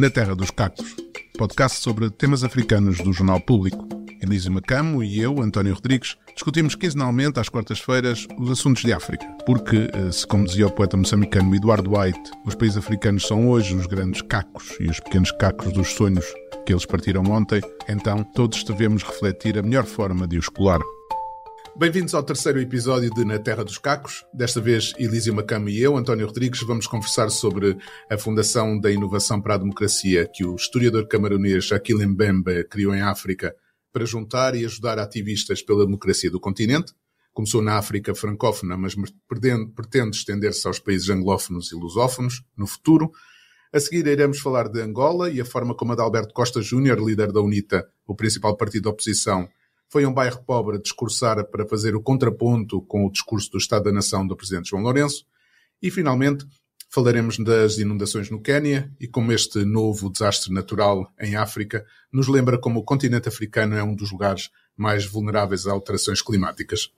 Na Terra dos Cacos, podcast sobre temas africanos do Jornal Público. Elísio Macamo e eu, António Rodrigues, discutimos quinzenalmente às quartas-feiras os assuntos de África. Porque, eh, se como dizia o poeta moçambicano Eduardo White, os países africanos são hoje os grandes cacos e os pequenos cacos dos sonhos que eles partiram ontem, então todos devemos refletir a melhor forma de os colar. Bem-vindos ao terceiro episódio de Na Terra dos Cacos. Desta vez, Elísio Macama e eu, António Rodrigues, vamos conversar sobre a Fundação da Inovação para a Democracia que o historiador camaronês Aquile Mbembe criou em África para juntar e ajudar ativistas pela democracia do continente. Começou na África francófona, mas pretende, estender-se aos países anglófonos e lusófonos no futuro. A seguir iremos falar de Angola e a forma como Adalberto Costa Júnior, líder da UNITA, o principal partido da oposição, foi um bairro pobre discursar para fazer o contraponto com o discurso do Estado da Nação do Presidente João Lourenço. E, finalmente, falaremos das inundações no Quênia e como este novo desastre natural em África nos lembra como o continente africano é um dos lugares mais vulneráveis a alterações climáticas.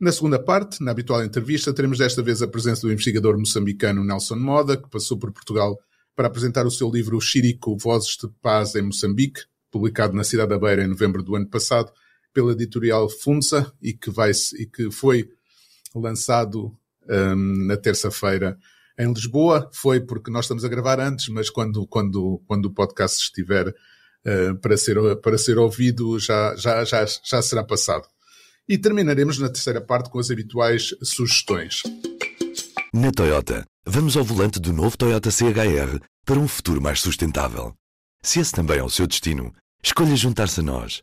Na segunda parte, na habitual entrevista, teremos desta vez a presença do investigador moçambicano Nelson Moda, que passou por Portugal para apresentar o seu livro Chirico Vozes de Paz em Moçambique, publicado na cidade da Beira em novembro do ano passado, pela editorial Funza e que, vai, e que foi lançado um, na terça-feira em Lisboa. Foi porque nós estamos a gravar antes, mas quando, quando, quando o podcast estiver uh, para, ser, para ser ouvido já, já, já, já será passado. E terminaremos na terceira parte com as habituais sugestões. Na Toyota, vamos ao volante do novo Toyota CHR para um futuro mais sustentável. Se esse também é o seu destino, escolha juntar-se a nós.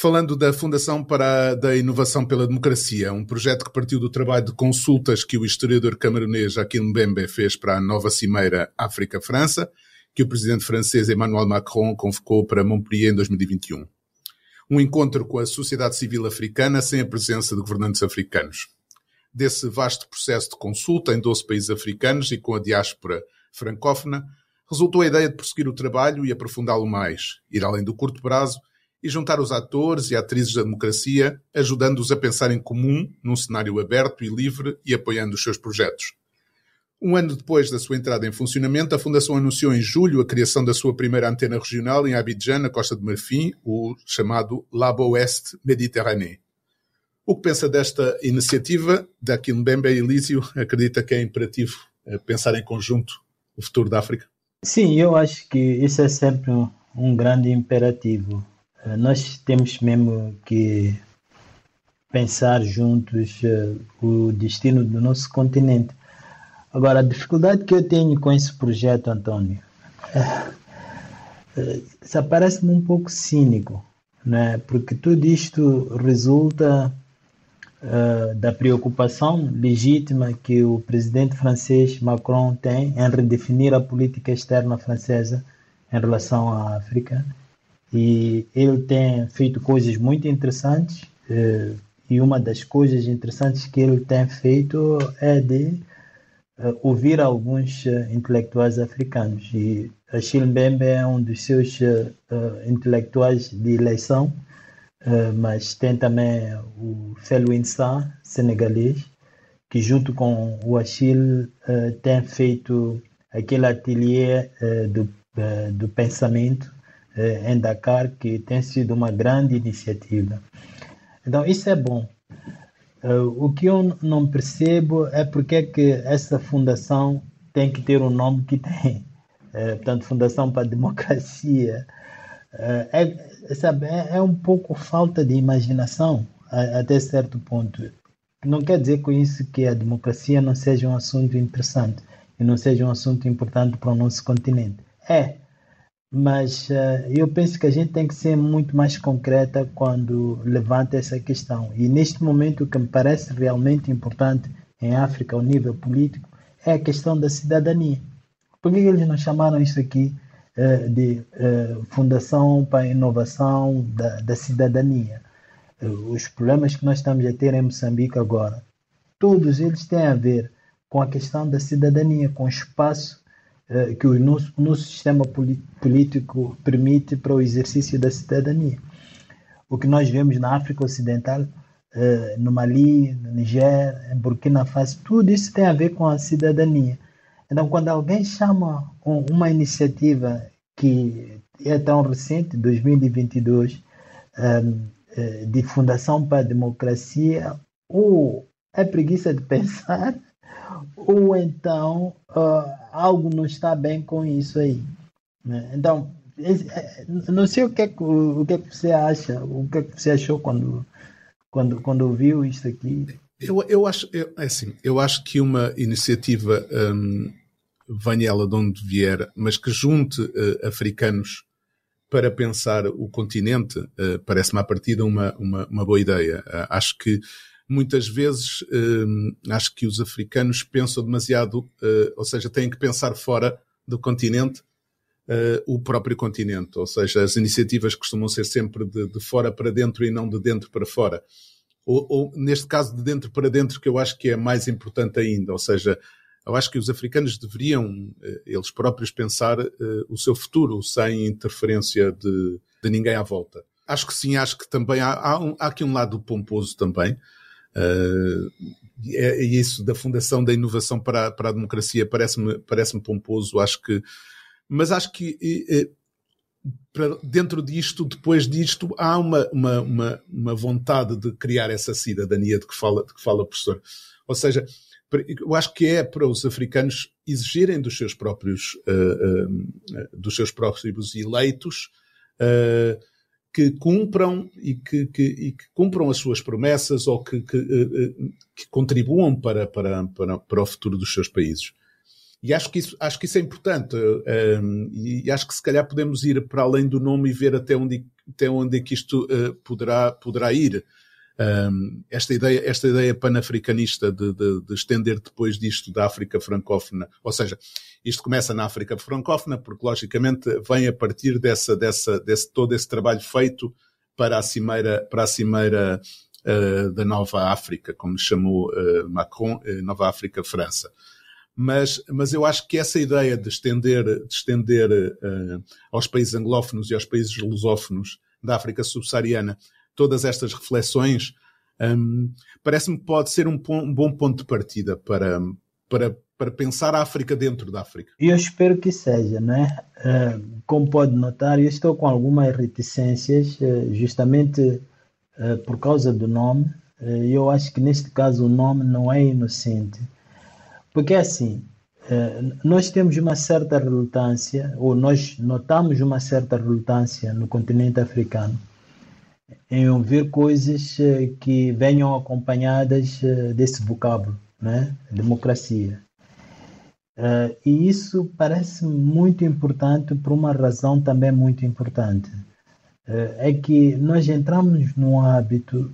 falando da Fundação para da Inovação pela Democracia, um projeto que partiu do trabalho de consultas que o historiador camaronês Aquile Mbembe fez para a nova cimeira África-França, que o presidente francês Emmanuel Macron convocou para Montpellier em 2021. Um encontro com a sociedade civil africana sem a presença de governantes africanos. Desse vasto processo de consulta em 12 países africanos e com a diáspora francófona, resultou a ideia de prosseguir o trabalho e aprofundá-lo mais, ir além do curto prazo e juntar os atores e atrizes da democracia, ajudando-os a pensar em comum, num cenário aberto e livre e apoiando os seus projetos. Um ano depois da sua entrada em funcionamento, a Fundação anunciou em julho a criação da sua primeira antena regional em Abidjan, na Costa de Marfim, o chamado Labo Oeste Mediterrâneo. O que pensa desta iniciativa? Daqui Mbembe Elísio acredita que é imperativo eh, pensar em conjunto o futuro da África? Sim, eu acho que isso é sempre um grande imperativo. Eh, nós temos mesmo que pensar juntos uh, o destino do nosso continente. Agora, a dificuldade que eu tenho com esse projeto, Antônio, uh, uh, parece-me um pouco cínico, né? porque tudo isto resulta da preocupação legítima que o presidente francês Macron tem em redefinir a política externa francesa em relação à África e ele tem feito coisas muito interessantes eh, e uma das coisas interessantes que ele tem feito é de eh, ouvir alguns eh, intelectuais africanos. E Achille Mbembe é um dos seus intelectuais de eleição mas tem também o Felwin Sa, senegalês, que junto com o Achille tem feito aquele ateliê do, do pensamento eh, em Dakar, que tem sido uma grande iniciativa. Então, isso é bom. Uh, o que eu não percebo é porque é que essa fundação tem que ter o um nome que tem. Uh, portanto, Fundação para a Democracia. Uh, é, sabe, é, é, um pouco falta de imaginação, até certo ponto. Não quer dizer com isso que a democracia não seja um assunto interessante e não seja um assunto importante para o nosso continente. É, mas uh, eu penso que a gente tem que ser muito mais concreta quando levanta essa questão. E neste momento, o que me parece realmente importante em África, ao nível político, é a questão da cidadania. Por que eles não chamaram isso aqui uh, de uh, Fundação para a Inovação da, da Cidadania? os problemas que nós estamos a ter em Moçambique agora, todos eles têm a ver com a questão da cidadania, com o espaço que o nosso, nosso sistema político permite para o exercício da cidadania. O que nós vemos na África Ocidental, eh, no Mali, no Niger, em Burkina Faso, tudo isso tem a ver com a cidadania. Então, quando alguém chama uma iniciativa que é tão recente, 2022, eh, de Fundação para a Democracia, ou é preguiça de pensar, ou então uh, algo não está bem com isso aí. Né? Então, é, não sei o que, é que, o que, é que você acha, o que, é que você achou quando, quando, quando ouviu isso aqui. Eu, eu acho, eu, é assim, eu acho que uma iniciativa, um, venha ela de onde vier, mas que junte uh, africanos para pensar o continente, uh, parece-me a partir de uma, uma, uma boa ideia. Uh, acho que muitas vezes uh, acho que os africanos pensam demasiado, uh, ou seja, têm que pensar fora do continente uh, o próprio continente, ou seja, as iniciativas costumam ser sempre de, de fora para dentro e não de dentro para fora. Ou, ou, neste caso, de dentro para dentro, que eu acho que é mais importante ainda, ou seja, eu acho que os africanos deveriam, eles próprios, pensar o seu futuro sem interferência de, de ninguém à volta. Acho que sim, acho que também há, há, um, há aqui um lado pomposo também, Uh, é, é, isso da Fundação da Inovação para, para a Democracia parece-me parece pomposo, acho que, mas acho que para, dentro disto, depois disto, há uma, uma, uma, uma, vontade de criar essa cidadania de que fala, de que fala o professor. Ou seja, eu acho que é para os africanos exigirem dos seus próprios, uh, uh, dos seus próprios eleitos uh, que cumpram e que, que, e que, cumpram as suas promessas ou que, que, eh, eh, que, contribuam para, para, para, para o futuro dos seus países. E acho que isso, acho que isso é importante. Um, ehm, e acho que se calhar podemos ir para além do nome e ver até onde, até onde é que isto uh, poderá, poderá ir um, esta ideia, esta ideia panafricanista de, de, de, estender depois disto da África francófona, ou seja, isto começa na África francófona, porque logicamente vem a partir dessa, dessa, desse todo esse trabalho feito para a cimeira, para a cimeira uh, da Nova África, como chamou uh, Macron, uh, Nova África França. Mas, mas eu acho que essa ideia de estender, de estender aos países anglófonos e aos países lusófonos da África subsaariana todas estas reflexões, um, parece-me que pode ser um, um, bom ponto de partida para, para, para pensar a África dentro da África. Eu espero que seja, né? Uh, como pode notar, eu estou com algumas reticências, uh, justamente uh, por causa do nome. eu acho que neste caso o nome não é inocente. Porque assim, nós temos uma certa relutância, ou nós notamos uma certa relutância no continente africano em ouvir coisas eh, que venham acompanhadas eh, desse vocábulo, né? Democracia. Uh, e isso parece muito importante por uma razão também muito importante. É que nós entramos no hábito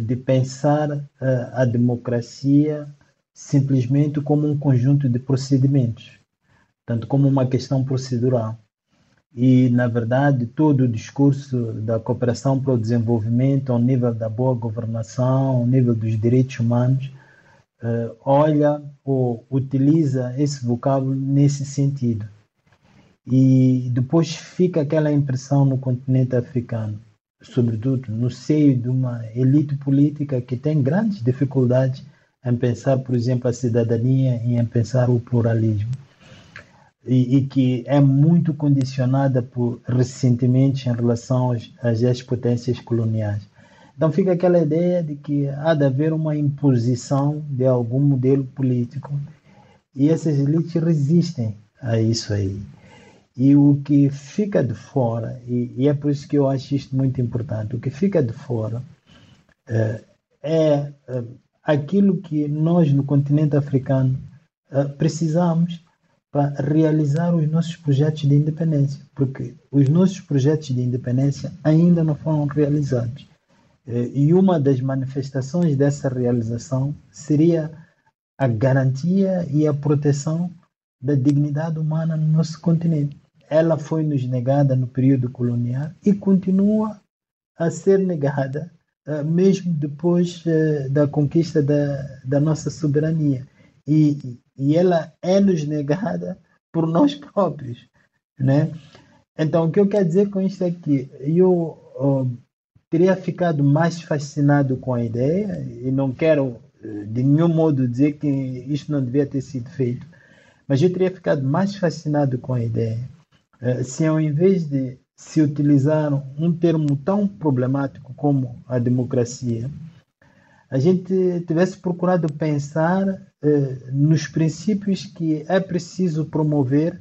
de pensar a democracia simplesmente como um conjunto de procedimentos, tanto como uma questão procedural e, na verdade, todo o discurso da cooperação para o desenvolvimento, ao nível da boa governação, ao nível dos direitos humanos, uh, olha ou utiliza esse vocábulo nesse sentido. E depois fica aquela impressão no continente africano, sobretudo no seio de uma elite política que tem grandes dificuldades em pensar, por exemplo, a cidadania e em pensar o pluralismo e, e, que é muito condicionada por ressentimentos em relação às, às potências coloniais. Então fica aquela ideia de que há de haver uma imposição de algum modelo político e essas elites resistem a isso aí. E o que fica de fora, e, e é por isso que eu acho isto muito importante, o que fica de fora é, é, é aquilo que nós no continente africano é, precisamos para realizar os nossos projetos de independência, porque os nossos projetos de independência ainda não foram realizados. Eh, e uma das manifestações dessa realização seria a garantia e a proteção da dignidade humana no nosso continente. Ela foi nos negada no período colonial e continua a ser negada uh, mesmo depois uh, da conquista da, da nossa soberania. E, e ela é nos negada por nós próprios. Né? Então, o que eu quero dizer com isto é que eu teria ficado mais fascinado com a ideia, e não quero de nenhum modo dizer que isto não devia ter sido feito, mas eu teria ficado mais fascinado com a ideia se ao invés de se utilizar um termo tão problemático como a democracia, a gente tivesse procurado pensar eh, nos princípios que é preciso promover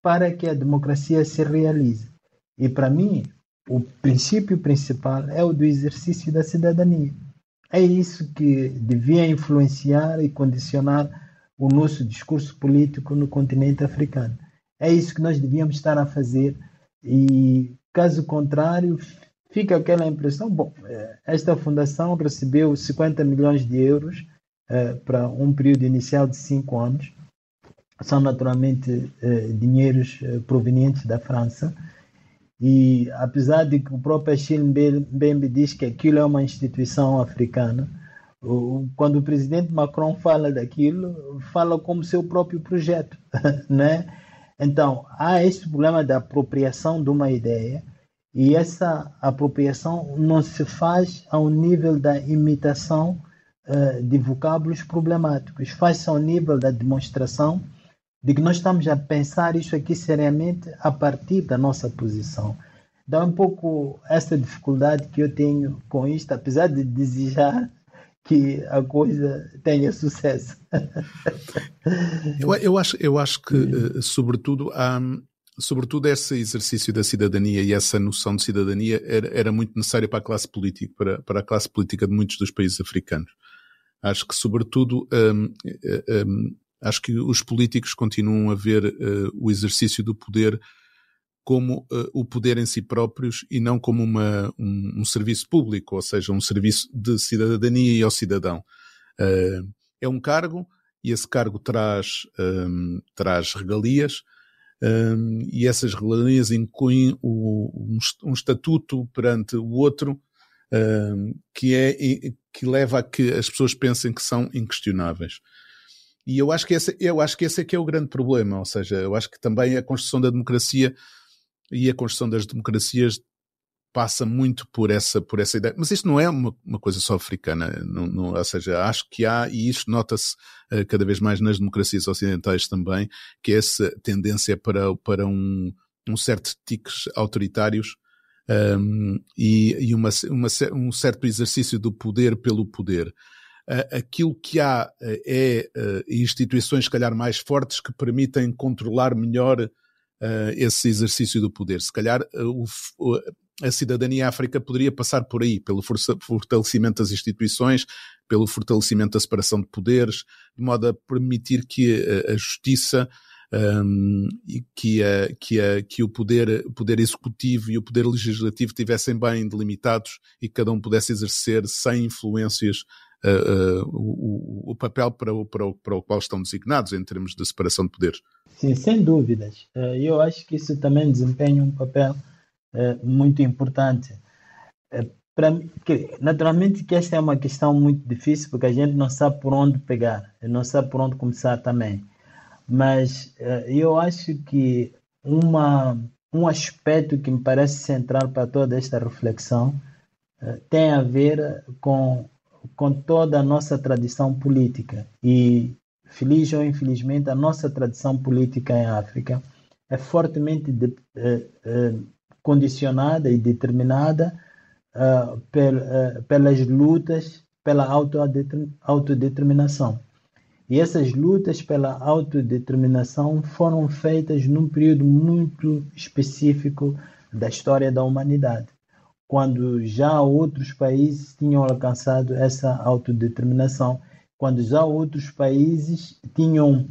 para que a democracia se realize. E para mim, o princípio principal é o do exercício da cidadania. É isso que devia influenciar e condicionar o nosso discurso político no continente africano. É isso que nós devíamos estar a fazer e, caso contrário, fica aquela impressão: bom, eh, esta fundação recebeu 50 milhões de euros eh, para um período inicial de cinco anos. São naturalmente eh, dinheiros provenientes da França. E apesar de que o próprio Achille Mbembe diz que aquilo é uma instituição africana, quando o presidente Macron fala daquilo, fala como seu próprio projeto, né? Então, há esse problema da apropriação de uma ideia e essa apropriação não se faz ao nível da imitação uh, de vocábulos problemáticos, faz-se ao nível da demonstração de que nós estamos a pensar isso aqui seriamente a partir da nossa posição. Dá um pouco essa dificuldade que eu tenho com isto, apesar de desejar que a coisa tenha sucesso. eu, eu, acho, eu acho que, uh, sobretudo, há, sobretudo esse exercício da cidadania e essa noção de cidadania era, era muito necessária para a classe política, para, para a classe política de muitos dos países africanos. Acho que, sobretudo, um, um, hum, acho que os políticos continuam a ver uh, o exercício do poder como uh, o poder em si próprios e não como uma, um, um, serviço público, ou seja, um serviço de cidadania e ao cidadão. Uh, é um cargo e esse cargo traz, um, traz regalias um, e essas regalias incluem o, um, um, estatuto perante o outro que, é, que leva a que as pessoas pensem que são inquestionáveis. E eu acho que esse, eu acho que esse é que é o grande problema, ou seja, eu acho que também a construção da democracia e a construção das democracias passa muito por essa, por essa ideia. Mas isto não é uma, uma coisa só africana, não, não, ou seja, acho que há, e isto nota-se uh, cada vez mais nas democracias ocidentais também, que é essa tendência para, para um, um certo tiques autoritários um, e, e uma, uma, um certo exercício do poder pelo poder. Uh, aquilo que há uh, é instituições, se calhar, mais fortes que permitem controlar melhor uh, esse exercício do poder. Se calhar uh, o, a cidadania África poderia passar por aí, pelo fortalecimento das instituições, pelo fortalecimento da separação de poderes, de modo a permitir que a justiça um, e que, a, que, a, que o poder, poder executivo e o poder legislativo tivessem bem delimitados e que cada um pudesse exercer sem influências uh, uh, o, o, papel para o, para, o, para o qual estão designados em termos de separação de poderes. Sim, sem dúvidas. Uh, eu acho que isso também desempenha um papel muito importante. Que, naturalmente que esta é uma questão muito difícil porque a gente não sabe por onde pegar, não sabe por onde começar também. Mas eu acho que uma, um aspecto que me parece central para toda esta reflexão tem a ver com com toda a nossa tradição política. E, feliz ou infelizmente, a nossa tradição política em África é fortemente de, eh, eh, condicionada e determinada uh, pelas lutas pela autodeterminação. E essas lutas pela autodeterminação foram feitas num período muito específico da história da humanidade quando já outros países tinham alcançado essa autodeterminação, quando já outros países tinham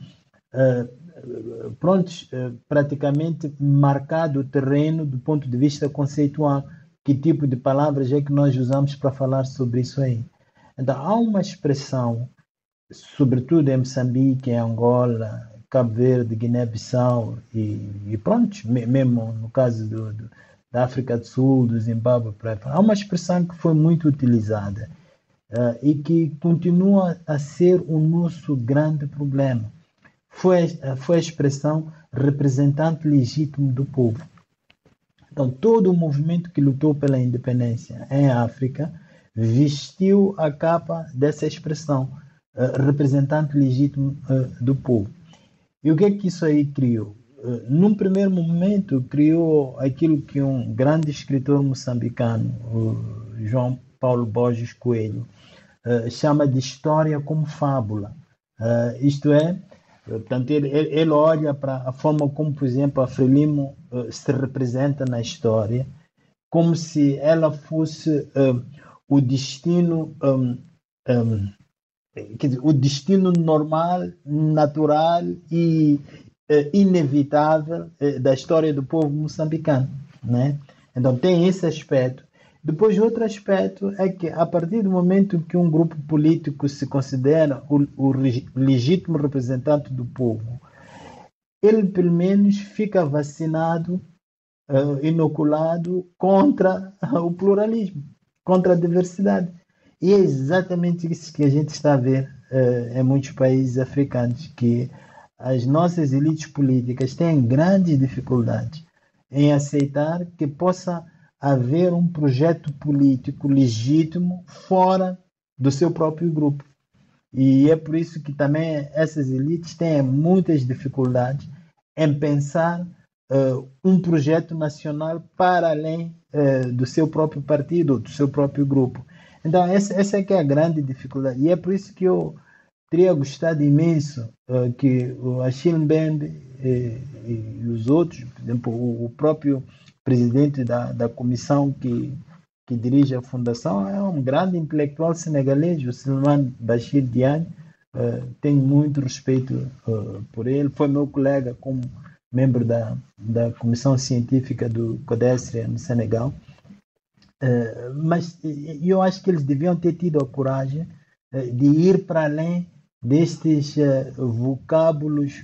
uh, prontos, uh, praticamente marcado o terreno do ponto de vista conceitual. Que tipo de palavras é que nós usamos para falar sobre isso aí? Então, há uma expressão, sobretudo em Moçambique, em Angola, Cabo Verde, Guiné-Bissau e, e pronto, mesmo no caso do, do da África do Sul, do Zimbábue, há uma expressão que foi muito utilizada uh, e que continua a ser o nosso grande problema. Foi, foi a expressão representante legítimo do povo. Então, todo o movimento que lutou pela independência em África vestiu a capa dessa expressão, representante legítimo uh, do povo. E o que é que isso aí criou? Uh, num primeiro momento, criou aquilo que um grande escritor moçambicano, João Paulo Borges Coelho, chama de história como fábula. isto é, portanto, ele, ele olha para a forma como, por exemplo, a Frelimo se representa na história, como se ela fosse o destino um, um, dizer, o destino normal, natural e uh, inevitável uh, da história do povo moçambicano, né? Então tem esse aspecto. Depois outro aspecto é que a partir do momento que um grupo político se considera o, o legítimo representante do povo, ele pelo menos fica vacinado, uh, inoculado contra o pluralismo contra a diversidade. E é exatamente isso que a gente está a ver uh, em muitos países africanos, que as nossas elites políticas têm grandes dificuldades em aceitar que possa haver um projeto político legítimo fora do seu próprio grupo. E é por isso que também essas elites têm muitas dificuldades em pensar uh, um projeto nacional para além uh, do seu próprio partido, do seu próprio grupo. Então, essa, essa é que é a grande dificuldade. E é por isso que eu teria gostado imenso uh, que o Achille Mbembe e, e, os outros, por exemplo, o, o próprio presidente da, da comissão que, que dirige a fundação é um grande intelectual senegalês, o Silman Bashir Diagne. Uh, tenho muito respeito uh, por ele. Foi meu colega como membro da, da Comissão Científica do CODESRE no Senegal. Uh, mas eu acho que eles deviam ter tido a coragem uh, de ir para além destes vocábulos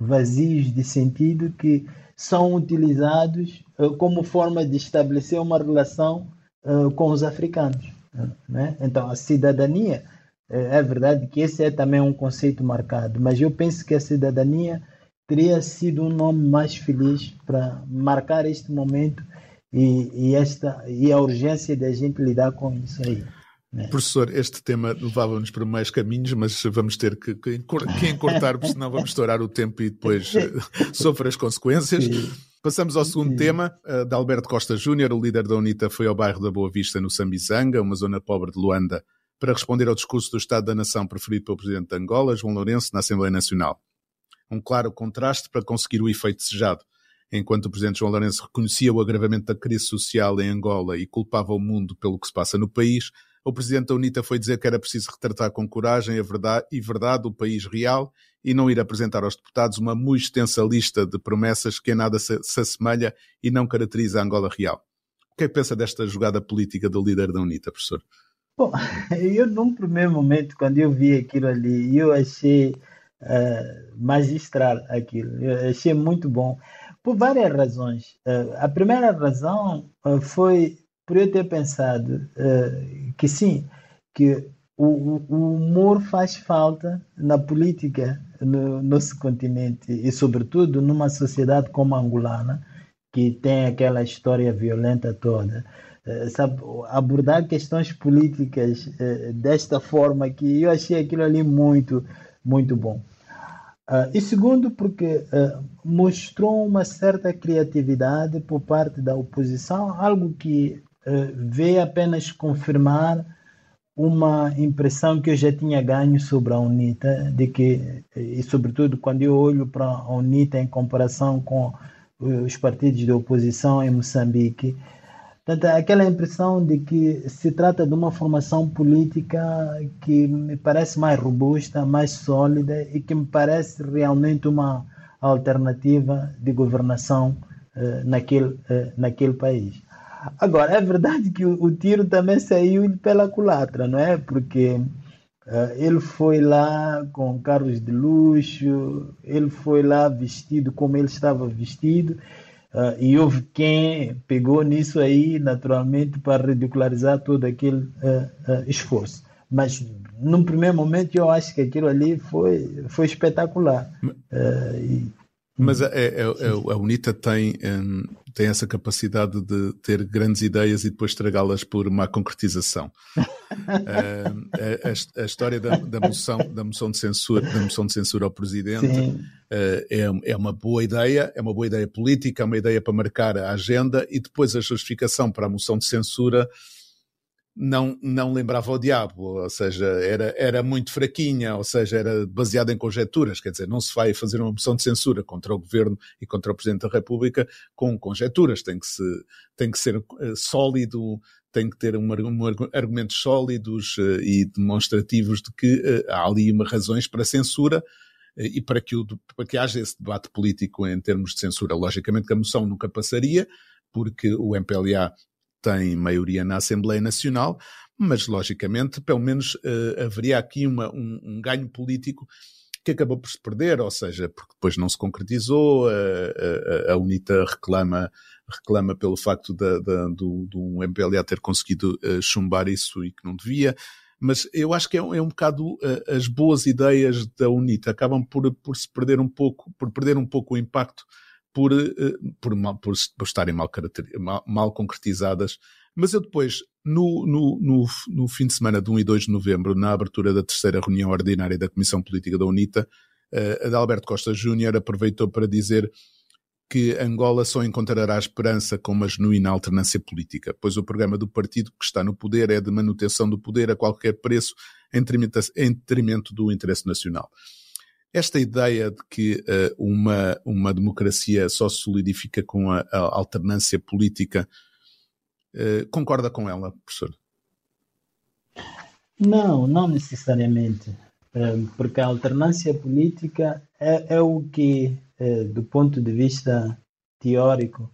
vazios de sentido que são utilizados como forma de estabelecer uma relação com os africanos. Né? Então, a cidadania, é verdade que esse é também um conceito marcado, mas eu penso que a cidadania teria sido um nome mais feliz para marcar este momento e, e, esta, e a urgência de a gente lidar com isso aí. Né? Professor, este tema levava-nos para mais caminhos, mas vamos ter que, que, que encurtar, porque senão vamos estourar o tempo e depois eh, sofrer as consequências. Sim. Passamos ao segundo Sim. tema, uh, de Alberto Costa Júnior, o líder da UNITA foi ao bairro da Boa Vista, no Sambizanga, uma zona pobre de Luanda, para responder ao discurso do Estado da Nação preferido pelo Presidente de Angola, João Lourenço, na Assembleia Nacional um claro contraste para conseguir o efeito desejado. Enquanto o presidente João Lourenço reconhecia o agravamento da crise social em Angola e culpava o mundo pelo que se passa no país, o presidente da UNITA foi dizer que era preciso retratar com coragem a verdade e verdade o país real e não ir apresentar aos deputados uma muito extensa lista de promessas que em nada se, se assemelha e não caracteriza a Angola real. O que é que pensa desta jogada política do líder da UNITA, professor? Bom, eu num primeiro momento, quando eu vi aquilo ali, eu achei uh, magistral aquilo. Eu achei muito bom, por várias razões. Uh, a primeira razão uh, foi por eu ter pensado que sim, que o, o, humor faz falta na política no nosso continente e, sobretudo, numa sociedade como a angolana, que tem aquela história violenta toda. sabe, abordar questões políticas desta forma que eu achei aquilo ali muito, muito bom. Uh, e segundo, porque uh, mostrou uma certa criatividade por parte da oposição, algo que uh, veio apenas confirmar uma impressão que eu já tinha ganho sobre a UNITA, de que, e sobretudo quando eu olho para a UNITA em comparação com os partidos de oposição em Moçambique, Portanto, aquela impressão de que se trata de uma formação política que me parece mais robusta, mais sólida e que me parece realmente uma alternativa de governação uh, naquele, uh, naquele país. Agora, é verdade que o, o, tiro também saiu pela culatra, não é? Porque uh, ele foi lá com carros de luxo, ele foi lá vestido como ele estava vestido Uh, e houve quem pegou nisso aí, naturalmente, para ridicularizar todo aquele uh, uh, esforço. Mas, num primeiro momento, eu acho que aquilo ali foi, foi espetacular. E, mas a, a, a, UNITA tem, um, tem essa capacidade de ter grandes ideias e depois estragá-las por uma concretização. uh, a, a, história da, da, moção, da moção de censura, da moção de censura ao presidente uh, é, é uma boa ideia, é uma boa ideia política, é uma ideia para marcar a agenda e depois a justificação para a moção de censura não, não lembrava o diabo, ou seja, era, era muito fraquinha, ou seja, era baseada em conjecturas, quer dizer, não se vai fazer uma moção de censura contra o governo e contra o Presidente da República com conjecturas, tem que, se, tem que ser uh, sólido, tem que ter um, um, argumentos sólidos uh, e demonstrativos de que uh, há ali uma razões para censura e para que, o, para que haja esse debate político em termos de censura. Logicamente que a moção nunca passaria, porque o MPLA tem maioria na Assembleia Nacional, mas logicamente, pelo menos uh, haveria aqui uma, um, um, ganho político que acabou por se perder, ou seja, porque depois não se concretizou, a, a, a UNITA reclama, reclama pelo facto da, da, do, do MPLA ter conseguido uh, chumbar isso e que não devia, mas eu acho que é, é um bocado uh, as boas ideias da UNITA acabam por, por se perder um pouco, por perder um pouco o impacto por, eh, por, por, por estarem mal, mal, mal, concretizadas. Mas eu depois, no, no, no, no, fim de semana de 1 e 2 de novembro, na abertura da terceira reunião ordinária da Comissão Política da UNITA, uh, Adalberto Costa Júnior aproveitou para dizer que Angola só encontrará esperança com uma genuína alternância política, pois o programa do partido que está no poder é de manutenção do poder a qualquer preço em detrimento do interesse nacional. Esta ideia de que uh, uma, uma democracia só se solidifica com a, a alternância política, uh, concorda com ela, professor? Não, não necessariamente. Uh, porque a alternância política é, é o que, do ponto de vista teórico,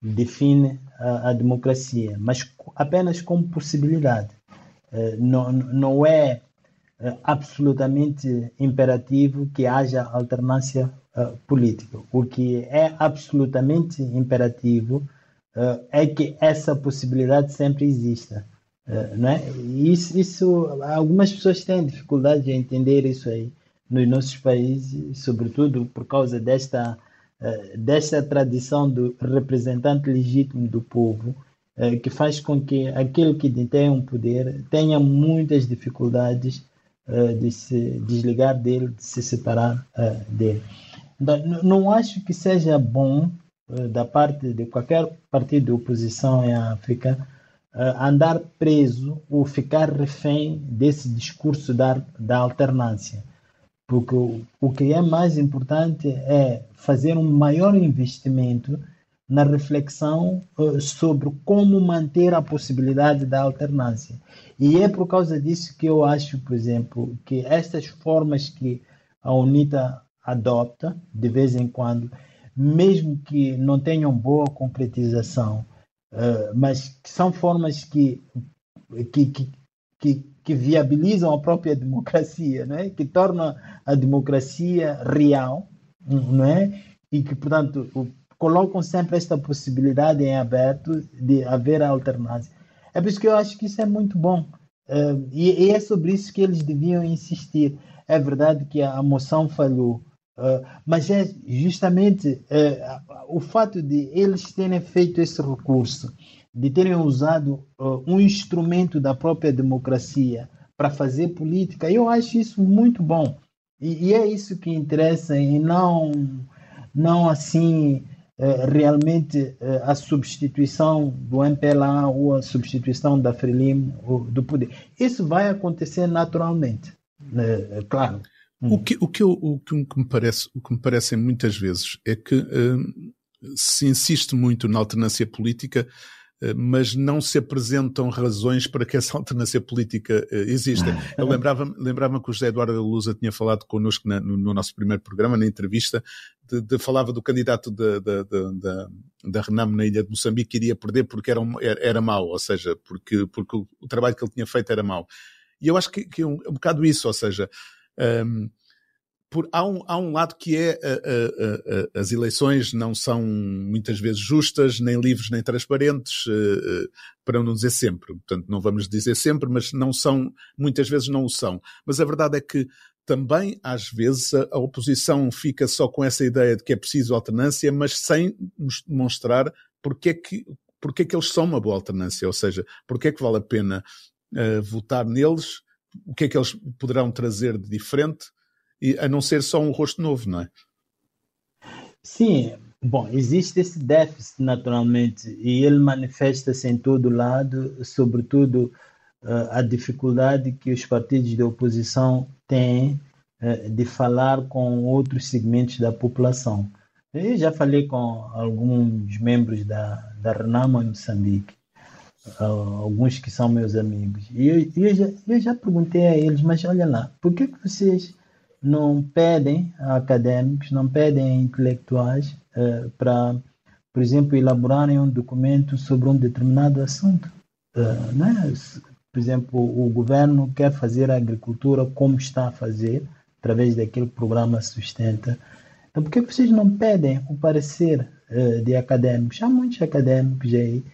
define a, a democracia, mas apenas como possibilidade. Não, não é é absolutamente imperativo que haja alternância uh, política. O que é absolutamente imperativo uh, é que essa possibilidade sempre exista. Uh, não é? isso, isso, algumas pessoas têm dificuldade de entender isso aí nos nossos países, sobretudo por causa desta, desta tradição do representante legítimo do povo, que faz com que aquele que detém um poder tenha muitas dificuldades uh, de se desligar dele, de se separar uh, dele. Não acho que seja bom uh, da parte de qualquer partido de oposição em África andar preso ou ficar refém desse discurso da, da alternância. Porque o, o que é mais importante é fazer um maior investimento na reflexão uh, sobre como manter a possibilidade da alternância. E é por causa disso que eu acho, por exemplo, que estas formas que a UNITA adopta de vez em quando, mesmo que não tenham boa concretização, uh, mas são formas que, que, que, que, viabilizam a própria democracia, não é? que tornam a democracia real, não é? e que, portanto, colocam sempre esta possibilidade em aberto de haver alternância. É por isso que eu acho que isso é muito bom. Uh, e, é sobre isso que eles deviam insistir. É verdade que a, moção falhou, uh, mas é justamente uh, o fato de eles terem feito esse recurso, de terem usado um instrumento da própria democracia para fazer política, eu acho isso muito bom. E, e é isso que interessa, e não, não assim eh, realmente eh, a substituição do MPLA ou a substituição da Frelim do poder. Isso vai acontecer naturalmente, né, é claro. O que, o, que eu, o, que me parece, o que me parece muitas vezes é que uh, se insiste muito na alternância política eh, mas não se apresentam razões para que essa alternância política eh, exista. Eu lembrava-me lembrava que o José Eduardo Lusa tinha falado connosco na, no, no, nosso primeiro programa, na entrevista, de, de falava do candidato da, da, da, da, Renam na ilha de Moçambique que iria perder porque era, era, era mau, ou seja, porque, porque o, trabalho que ele tinha feito era mau. E eu acho que, que é um, é um bocado isso, ou seja, um, por, há, um, há um lado que é uh, uh, as eleições não são muitas vezes justas, nem livres, nem transparentes, para não dizer sempre. Portanto, não vamos dizer sempre, mas não são, muitas vezes não o são. Mas a verdade é que também, às vezes, a, oposição fica só com essa ideia de que é preciso alternância, mas sem demonstrar porque é que, porque é que eles são uma boa alternância, ou seja, porque é que vale a pena votar neles, o que é que eles poderão trazer de diferente a não ser só um rosto novo, não é? Sim, bom, existe esse déficit naturalmente e ele manifesta-se em todo lado, sobretudo uh, a dificuldade que os partidos de oposição têm uh, de falar com outros segmentos da população. Eu já falei com alguns membros da, da Renamo em Moçambique, uh, alguns que são meus amigos, e eu, eu, já, eu já perguntei a eles, mas olha lá, por que, que vocês não pedem a acadêmicos, não pedem a intelectuais uh, para, por exemplo, elaborarem um documento sobre um determinado assunto. Uh, né? Por exemplo, o governo quer fazer a agricultura como está a fazer, através daquele programa Sustenta. Então, por que vocês não pedem o parecer uh, de acadêmicos? Há muitos acadêmicos aí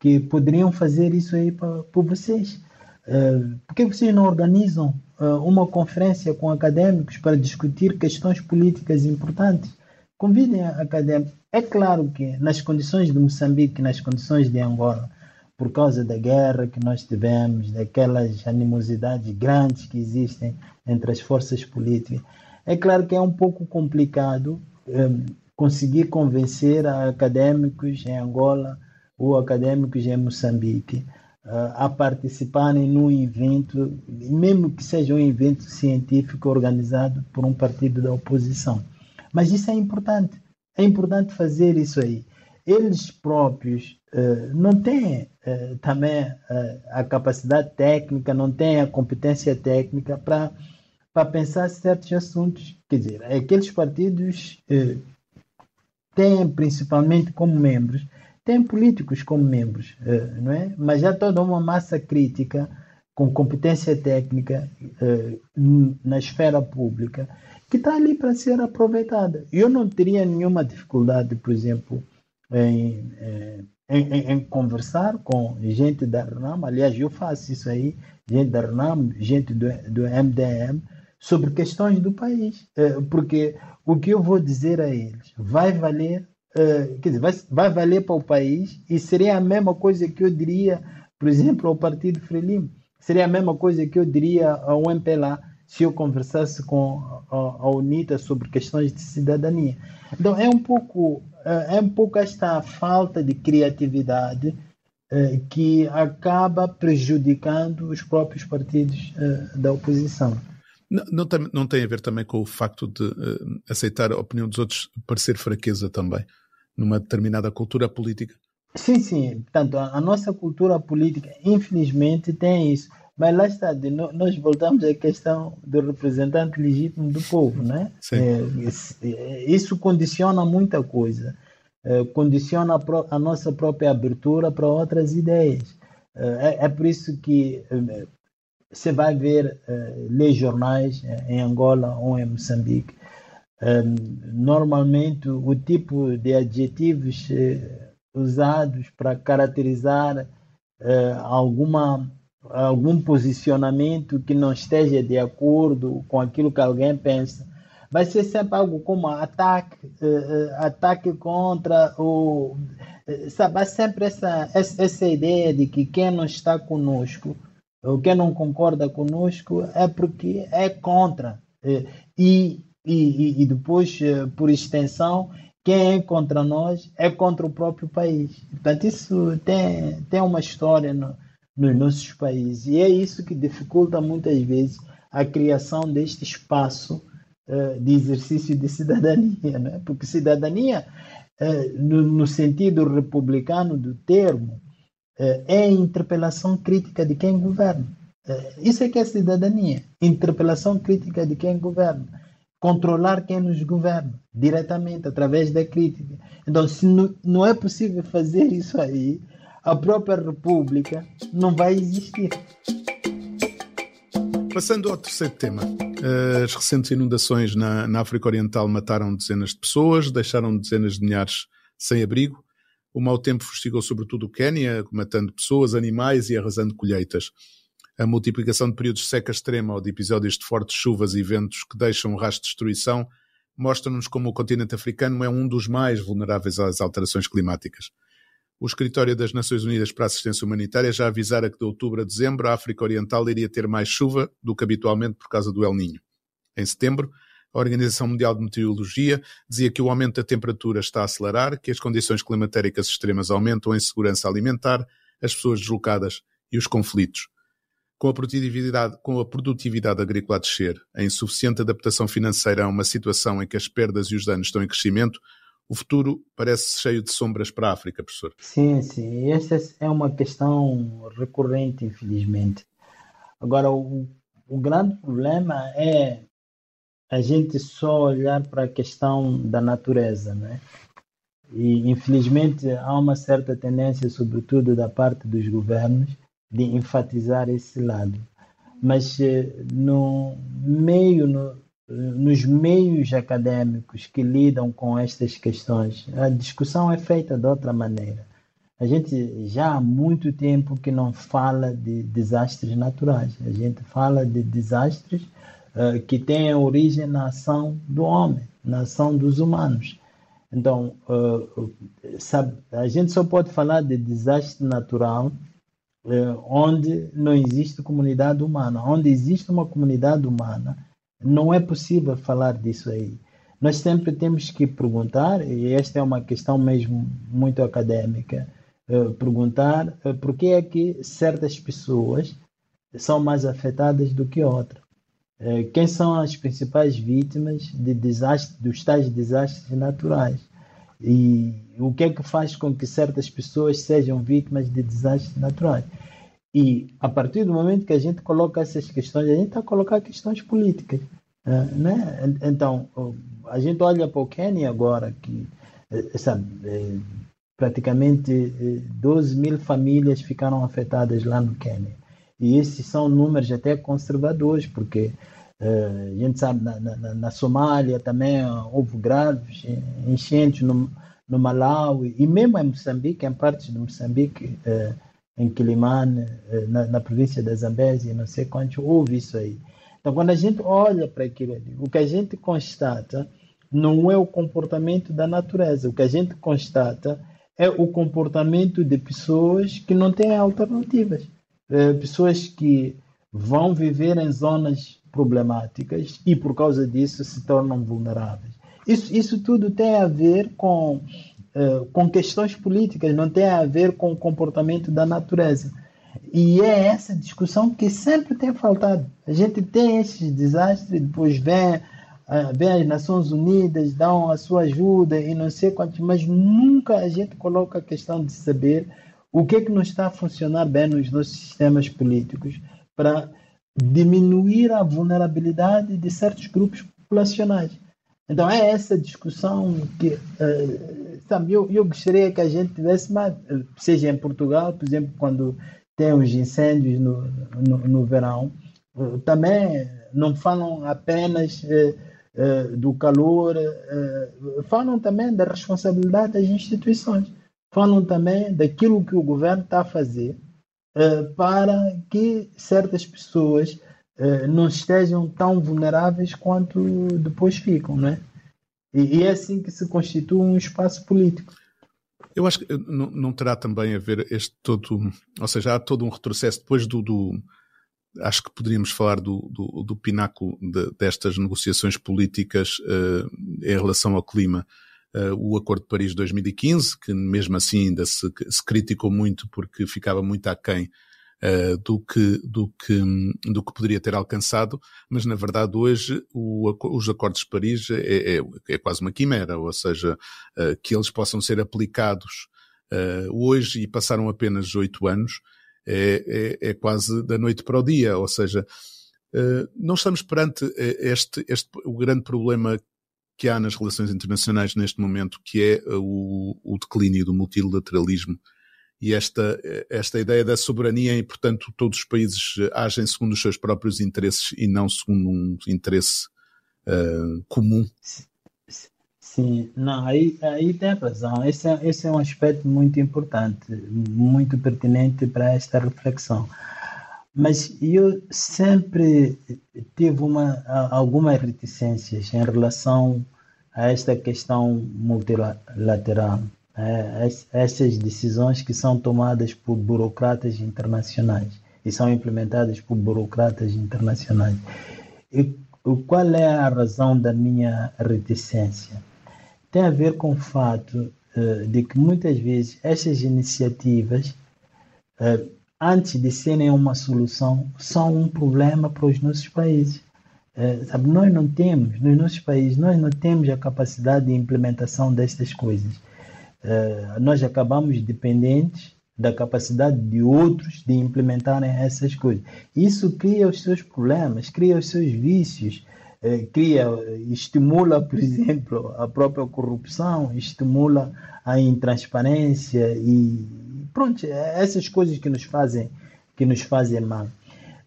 que poderiam fazer isso aí por vocês. Uh, por que vocês não organizam uh, uma conferência com acadêmicos para discutir questões políticas importantes? Convidem acadêmicos. É claro que nas condições de Moçambique, nas condições de Angola, por causa da guerra que nós tivemos, daquelas animosidades grandes que existem entre as forças políticas, é claro que é um pouco complicado um, conseguir convencer acadêmicos em Angola ou acadêmicos em Moçambique a participarem num evento, mesmo que seja um evento científico organizado por um partido da oposição. Mas isso é importante. É importante fazer isso aí. Eles próprios uh, não têm uh, também uh, a capacidade técnica, não têm a competência técnica para pensar certos assuntos. Quer dizer, aqueles partidos têm principalmente como membros tem políticos como membros, eh, não é? Mas há toda uma massa crítica com competência técnica eh, na esfera pública que está ali para ser aproveitada. Eu não teria nenhuma dificuldade, por exemplo, em, eh, em, em, em conversar com gente da RNAM, aliás, eu faço isso aí, gente da RNAM, gente do, do MDM, sobre questões do país. Porque o que eu vou dizer a eles vai valer uh, quer dizer, vai, vai valer para o país e seria a mesma coisa que eu diria, por exemplo, ao Partido Frelimo. Seria a mesma coisa que eu diria ao MPLA se eu conversasse com a, a UNITA sobre questões de cidadania. Então é um pouco eh, é um pouco esta falta de criatividade uh, que acaba prejudicando os próprios partidos da oposição. Não, não, tem, não tem a ver também com o facto de aceitar a opinião dos outros parecer fraqueza também, numa determinada cultura política? Sim, sim. Portanto, a, a nossa cultura política, infelizmente, tem isso. Mas lá está, de, nós voltamos à questão do representante legítimo do povo, né? É, é, isso condiciona muita coisa. É, condiciona a, pro, a, nossa própria abertura para outras ideias. É, é por isso que é, você vai ver uh, ler jornais em Angola ou em Moçambique. Normalmente, o tipo de adjetivos uh, usados para caracterizar alguma, algum posicionamento que não esteja de acordo com aquilo que alguém pensa vai ser sempre algo como ataque, ataque contra o. Sabe, sempre essa, essa, ideia de que quem não está conosco o que não concorda conosco é porque é contra. É, e, e, e depois, é, por extensão, quem é contra nós é contra o próprio país. Portanto, isso tem, tem uma história no, nos nossos países. E é isso que dificulta muitas vezes a criação deste espaço uh, de exercício de cidadania. Né? Porque cidadania, uh, no, no sentido republicano do termo, é, é a interpelação crítica de quem governa. Isso é que é cidadania. Interpelação crítica de quem governa. Controlar quem nos governa diretamente, através da crítica. Então, se não é possível fazer isso aí, a própria República não vai existir. Passando ao terceiro tema. As recentes inundações na, na África Oriental mataram dezenas de pessoas, deixaram dezenas de milhares sem abrigo. O mau tempo fustigou sobretudo o Quénia, matando pessoas, animais e arrasando colheitas. A multiplicação de períodos de seca extrema ou de episódios de fortes chuvas e ventos que deixam um rastro de destruição mostra-nos como o continente africano é um dos mais vulneráveis às alterações climáticas. O Escritório das Nações Unidas para a Assistência Humanitária já avisara que de outubro a dezembro a África Oriental iria ter mais chuva do que habitualmente por causa do El Ninho. Em setembro, a Organização Mundial de Meteorologia dizia que o aumento da temperatura está a acelerar, que as condições climatéricas extremas aumentam a insegurança alimentar, as pessoas deslocadas e os conflitos. Com a produtividade, com a produtividade agrícola a descer, a insuficiente adaptação financeira a uma situação em que as perdas e os danos estão em crescimento, o futuro parece cheio de sombras para a África, professor. Sim, sim. Essa é uma questão recorrente, infelizmente. Agora, o, o grande problema é a gente só olhar para a questão da natureza, né? E, infelizmente, há uma certa tendência, sobretudo da parte dos governos, de enfatizar esse lado. Mas eh, no meio, no, nos meios acadêmicos que lidam com estas questões, a discussão é feita de outra maneira. A gente já há muito tempo que não fala de desastres naturais, a gente fala de desastres uh, que têm origem na ação do homem, na ação dos humanos. Então, uh, sabe, a gente só pode falar de desastre natural onde não existe comunidade humana. Onde existe uma comunidade humana, não é possível falar disso aí. Nós sempre temos que perguntar, e esta é uma questão mesmo muito acadêmica, uh, perguntar uh, por que é que certas pessoas são mais afetadas do que outras. Quem são as principais vítimas de desastres, dos tais desastres naturais? E o que é que faz com que certas pessoas sejam vítimas de desastres naturais? E a partir do momento que a gente coloca essas questões, a gente está a colocar questões políticas. Eh, né? Então, a gente olha para o Quênia agora, que eh, sabe, eh, praticamente 12 mil famílias ficaram afetadas lá no Quênia. E esses são números até conservadores, porque a gente sabe, na, na, na Somália também houve graves enchentes no, no Malawi, e mesmo em Moçambique, em partes de Moçambique, em Quilimane, eh, na, na, província da Zambésia, não sei quanto, houve isso aí. Então, quando a gente olha para aquilo ali, o que a gente constata não é o comportamento da natureza, o que a gente constata é o comportamento de pessoas que não têm alternativas, pessoas que vão viver em zonas problemáticas e, por causa disso, se tornam vulneráveis. Isso, isso tudo tem a ver com eh, com questões políticas, não tem a ver com o comportamento da natureza. E é essa discussão que sempre tem faltado. A gente tem esses desastres, depois vem, uh, vem as Nações Unidas, dão a sua ajuda e não sei quantos, mas nunca a gente coloca a questão de saber o que é que não está a funcionar bem nos nossos sistemas políticos para diminuir a vulnerabilidade de certos grupos populacionais. Então é essa discussão que uh, sabe, eu, eu gostaria que a gente tivesse mais, seja em Portugal, por exemplo, quando tem os incêndios no, no, no verão, eh, também não falam apenas eh, do calor, falam também da responsabilidade das instituições, falam também daquilo que o governo está a fazer eh, para que certas pessoas eh, não estejam tão vulneráveis quanto depois ficam, não é? E, é assim que se constitui um espaço político. Eu acho que não, não, terá também a ver este todo, ou seja, há todo um retrocesso depois do, do acho que poderíamos falar do, do, do pináculo de, destas negociações políticas uh, em relação ao clima. Uh, o Acordo de Paris de 2015, que mesmo assim ainda se, se criticou muito porque ficava muito aquém uh, do, que, do, que, do que poderia ter alcançado, mas na verdade hoje o, os Acordos de Paris é, é, é, quase uma quimera, ou seja, uh, que eles possam ser aplicados uh, hoje e passaram apenas oito anos, é, é, é, quase da noite para o dia, ou seja, não estamos perante este, este, o grande problema que há nas relações internacionais neste momento, que é o, o declínio do multilateralismo e esta, esta ideia da soberania e, portanto, todos os países agem segundo os seus próprios interesses e não segundo um interesse uh, comum. Sim, não, aí, aí tem razão. Esse é, esse é um aspecto muito importante, muito pertinente para esta reflexão. Mas eu sempre tive uma, algumas reticências em relação a esta questão multilateral, né? essas decisões que são tomadas por burocratas internacionais e são implementadas por burocratas internacionais. E qual é a razão da minha reticência? Tem a ver com o fato uh, de que muitas vezes essas iniciativas uh, antes de serem uma solução, são um problema para os nossos países. É, sabe, nós não temos, nos nossos países, nós não temos a capacidade de implementação destas coisas. É, nós acabamos dependentes da capacidade de outros de implementarem essas coisas. Isso cria os seus problemas, cria os seus vícios, é, cria, estimula, por exemplo, a própria corrupção, estimula a intransparência e pronto, é essas coisas que nos fazem que nos fazem mal.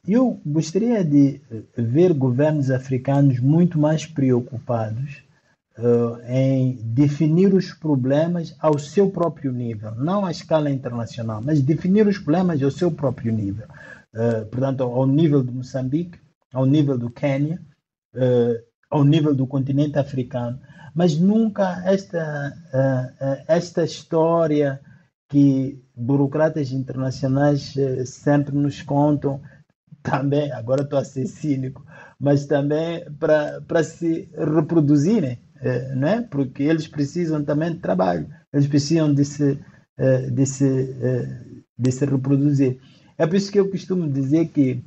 Eu gostaria de ver governos africanos muito mais preocupados uh, em definir os problemas ao seu próprio nível, não à escala internacional, mas definir os problemas ao seu próprio nível. Uh, portanto, ao nível de Moçambique, ao nível do Quênia, uh, ao nível do continente africano, mas nunca esta, esta história que burocratas internacionais eh, sempre nos contam, também, agora estou a ser cínico, mas também para se reproduzirem, eh, não é? porque eles precisam também de trabalho, eles precisam de se, eh, de se, de se reproduzir. É por isso que eu costumo dizer que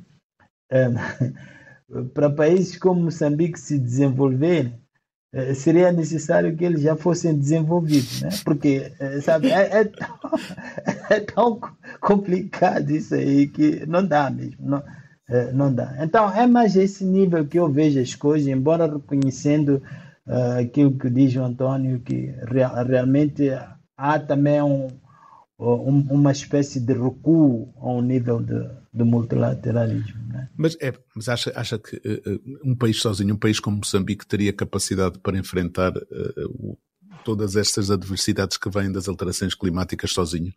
para países como Moçambique se desenvolverem, seria necessário que eles já fossem desenvolvidos, né? Porque, eh, sabe, é, é, tão, é tão complicado isso aí que não dá mesmo, não, eh, não dá. Então, é mais esse nível que eu vejo as coisas, embora reconhecendo uh, aquilo que diz o Antônio, que real, realmente há também um, um, uma espécie de recuo ao nível de, do multilateralismo. Né? Mas, é, mas acha, acha que uh, um país sozinho, um país como Moçambique, teria capacidade para enfrentar uh, todas estas adversidades que vêm das alterações climáticas sozinho?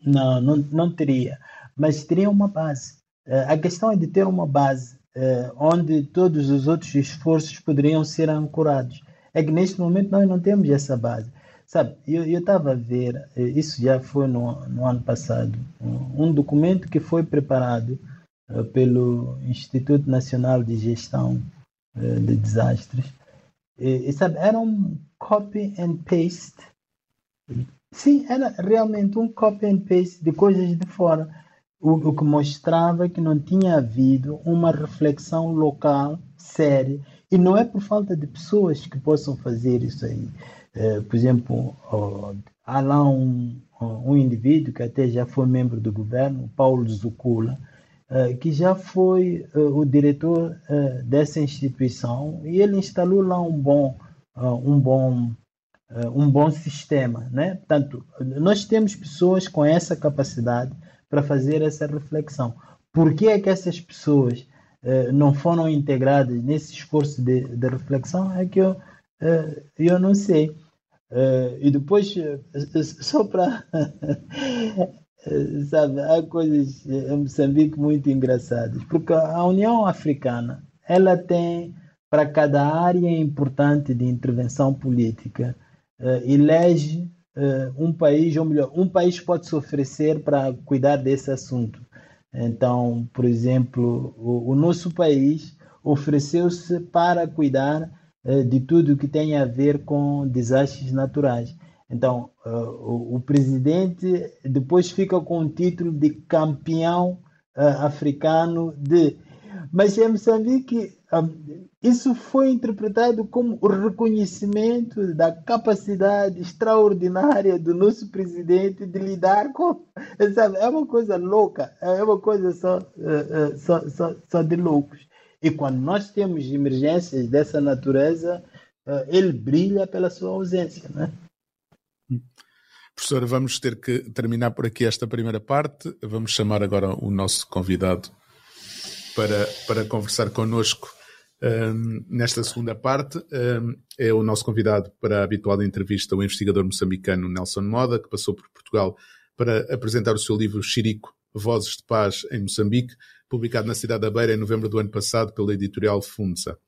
Não, não, não teria. Mas teria uma base. Uh, a questão é de ter uma base onde todos os outros esforços poderiam ser ancorados. É que neste momento nós não temos essa base. Sabe, eu estava a ver, eh, isso já foi no, no ano passado, um, um, documento que foi preparado uh, pelo Instituto Nacional de Gestão uh, de Desastres. E, e, sabe, era um copy and paste. Sim, era realmente um copy and paste de coisas de fora. O, o que mostrava que não tinha havido uma reflexão local séria. E não é por falta de pessoas que possam fazer isso aí. Eh, por exemplo, há lá um, um indivíduo que até já foi membro do governo, Paulo Zucula, eh, que já foi eh, o diretor dessa instituição e ele instalou lá um bom, um bom, um bom sistema, né? Portanto, nós temos pessoas com essa capacidade para fazer essa reflexão. Por que é que essas pessoas não foram integradas nesse esforço de, de reflexão? É que eu, eu não sei. Uh, e depois, uh, só para. sabe, há coisas em Moçambique muito engraçadas, porque a União Africana ela tem para cada área importante de intervenção política uh, elege um país, ou melhor, um país pode se oferecer para cuidar desse assunto. Então, por exemplo, o, o nosso país ofereceu-se para cuidar eh, de tudo que tem a ver com desastres naturais. Então, uh, o, presidente depois fica com o título de campeão uh, africano de. Mas em Moçambique, um, isso foi interpretado como o reconhecimento da capacidade extraordinária do nosso presidente de lidar com. Sabe, é uma coisa louca, é uma coisa só, só, só, só de loucos. E quando nós temos emergências dessa natureza, eh, ele brilha pela sua ausência, né? Professora, vamos ter que terminar por aqui esta primeira parte. Vamos chamar agora o nosso convidado para, para conversar connosco um, nesta segunda parte. Um, é o nosso convidado para a habitual entrevista, o investigador moçambicano Nelson Moda, que passou por Portugal para apresentar o seu livro Chirico, Vozes de Paz em Moçambique, publicado na cidade da Beira em novembro do ano passado pela editorial Funza.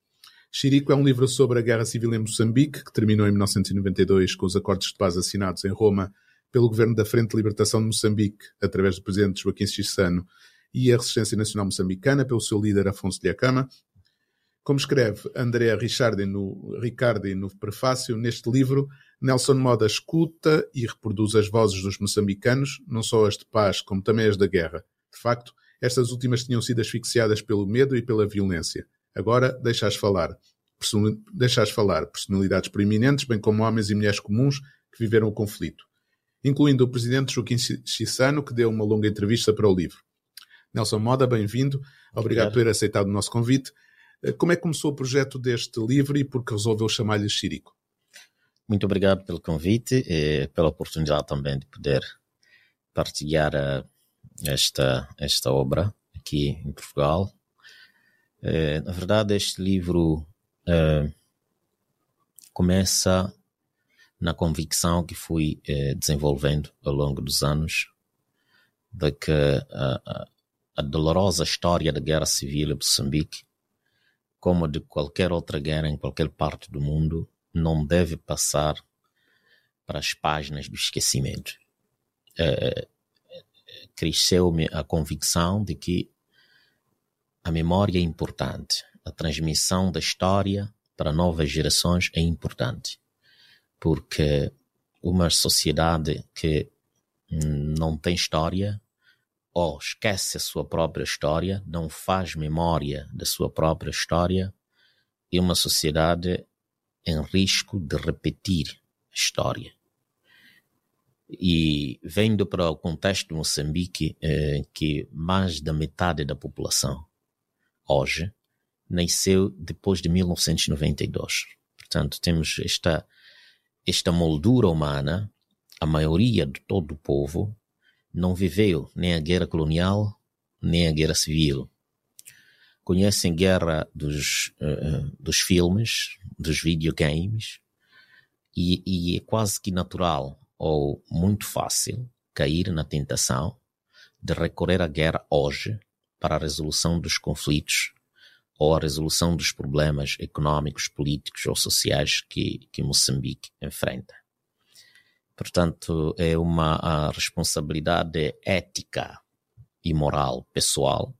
Chirico é um livro sobre a Guerra Civil em Moçambique, que terminou em 1992 com os acordos de paz assinados em Roma pelo governo da Frente de Libertação de Moçambique, através do presidente Joaquim Chissano, e a Resistência Nacional Moçambicana, pelo seu líder Afonso de Acama. Como escreve Andrea Ricciardi no, Ricardi no prefácio, neste livro, Nelson Moda escuta e reproduz as vozes dos moçambicanos, não só as de paz, como também as da guerra. De facto, estas últimas tinham sido asfixiadas pelo medo e pela violência. Agora deixas falar. Deixas falar personalidades proeminentes, bem como homens e mulheres comuns que viveram o conflito, incluindo o presidente Joaquim Chissano, que deu uma longa entrevista para o livro. Nelson Moda, bem-vindo. Obrigado, Obrigado por ter aceitado o nosso convite. Eh, como é que começou o projeto deste livro e por que resolveu chamar-lhe Chirico? Muito obrigado pelo convite e pela oportunidade também de poder partilhar eh, esta, esta obra aqui em Portugal. É, na verdade, este livro é, começa na convicção que fui é, desenvolvendo ao longo dos anos de que a, a, a, dolorosa história da guerra civil em Moçambique, como de qualquer outra guerra em qualquer parte do mundo, não deve passar para as páginas do esquecimento. É, cresceu-me a convicção de que a memória é importante, a transmissão da história para novas gerações é importante, porque uma sociedade que não tem história ou esquece a sua própria história, não faz memória da sua própria história, é uma sociedade em risco de repetir a história. E vendo para o contexto de Moçambique, eh, que mais da metade da população hoje nasceu depois de 1992. Portanto, temos esta, esta moldura humana, a maioria de todo o povo não viveu nem a guerra colonial, nem a guerra civil. Conhecem guerra dos, uh, dos filmes, dos videogames, e, e é quase que natural ou muito fácil cair na tentação de recorrer à guerra hoje para a resolução dos conflitos ou a resolução dos problemas econômicos, políticos ou sociais que, que Moçambique enfrenta. Portanto, é uma responsabilidade ética e moral pessoal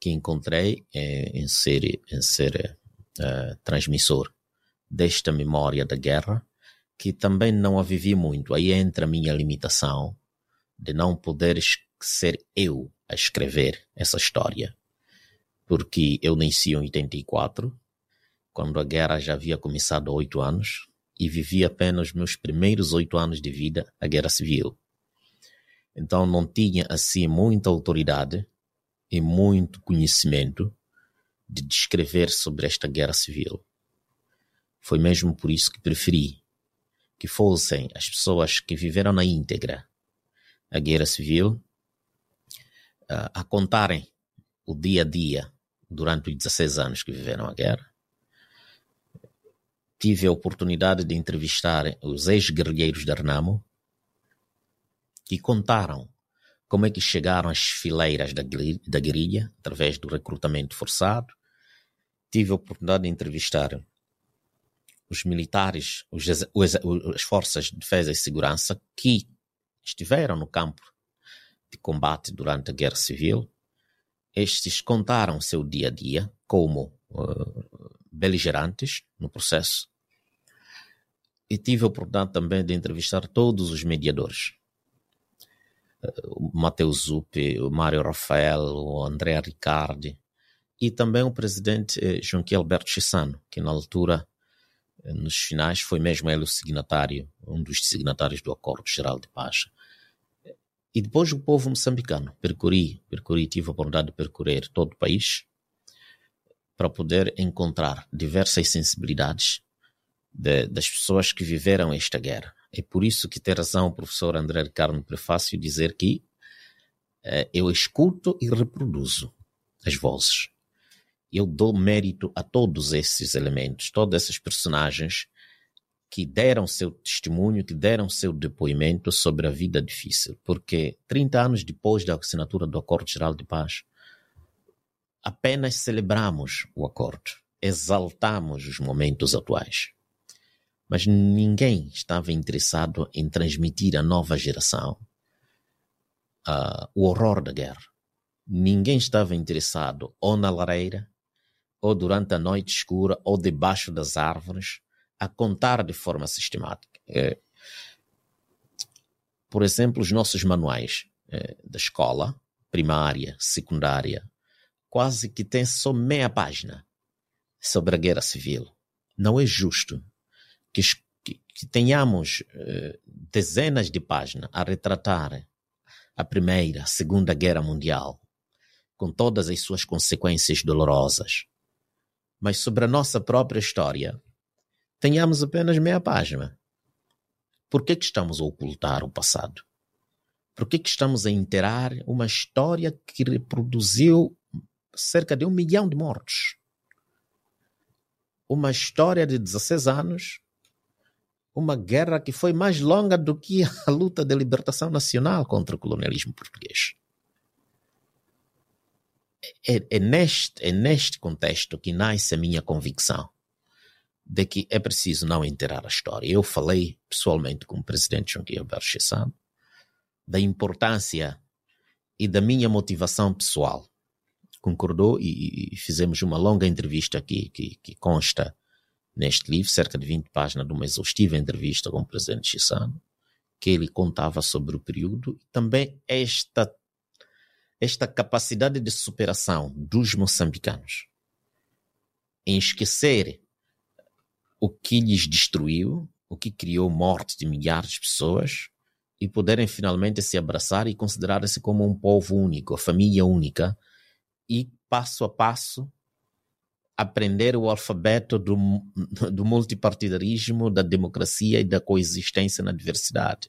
que encontrei é, em ser, em ser uh, transmissor desta memória da guerra, que também não a vivi muito. Aí entra a minha limitação de não poder ser eu a escrever essa história. Porque eu nasci em 84, quando a guerra já havia começado há oito anos, e vivi apenas meus primeiros oito anos de vida a guerra civil. Então não tinha assim muita autoridade e muito conhecimento de descrever sobre esta guerra civil. Foi mesmo por isso que preferi que fossem as pessoas que viveram na íntegra a guerra civil a contarem o dia a dia durante os 16 anos que viveram a guerra. Tive a oportunidade de entrevistar os ex-guerrilheiros da Renamo que contaram como é que chegaram às fileiras da, da guerrilha através do recrutamento forçado. Tive a oportunidade de entrevistar os militares, os, os, as forças de defesa e segurança que estiveram no campo de combate durante a Guerra Civil. Estes contaram seu dia a dia como uh, beligerantes no processo. E tive a oportunidade também de entrevistar todos os mediadores. Uh, o Matheus Zuppe, o Mário Rafael, o André Riccardi e também o presidente eh, Joaquim Alberto Chissano, que na altura, eh, nos finais, foi mesmo ele o signatário, um dos signatários do Acordo Geral de Paz. E depois o povo moçambicano. Percorri, percorri, tive a oportunidade de percorrer todo o país para poder encontrar diversas sensibilidades de, das pessoas que viveram esta guerra. É por isso que tem razão o professor André Ricardo no prefácio dizer que eh, eu escuto e reproduzo as vozes. Eu dou mérito a todos esses elementos, todas essas personagens que deram seu testemunho, que deram seu depoimento sobre a vida difícil. Porque 30 anos depois da assinatura do Acordo Geral de Paz, apenas celebramos o acordo, exaltamos os momentos atuais. Mas ninguém estava interessado em transmitir à nova geração uh, o horror da guerra. Ninguém estava interessado ou na lareira, ou durante a noite escura, ou debaixo das árvores, a contar de forma sistemática. É, por exemplo, os nossos manuais é, da escola, primária, secundária, quase que têm só meia página sobre a guerra civil. Não é justo que, que, que tenhamos é, dezenas de páginas a retratar a Primeira, a Segunda Guerra Mundial, com todas as suas consequências dolorosas. Mas sobre a nossa própria história, tenhamos apenas meia página. Por que, estamos a ocultar o passado? Por que, estamos a enterrar uma história que reproduziu cerca de um milhão de mortes? Uma história de 16 anos, uma guerra que foi mais longa do que a luta de libertação nacional contra o colonialismo português. É, é, neste, é neste contexto que nasce a minha convicção de que é preciso não enterrar a história. Eu falei pessoalmente com o presidente Guilherme Chessano da importância e da minha motivação pessoal. Concordou e, e fizemos uma longa entrevista aqui que, que, consta neste livro, cerca de 20 páginas de uma exaustiva entrevista com o presidente Chissano, que ele contava sobre o período e também esta, esta capacidade de superação dos moçambicanos em esquecer o que lhes destruiu, o que criou morte de milhares de pessoas e poderem finalmente se abraçar e considerar-se como um povo único, a família única e passo a passo aprender o alfabeto do, do multipartidarismo, da democracia e da coexistência na diversidade.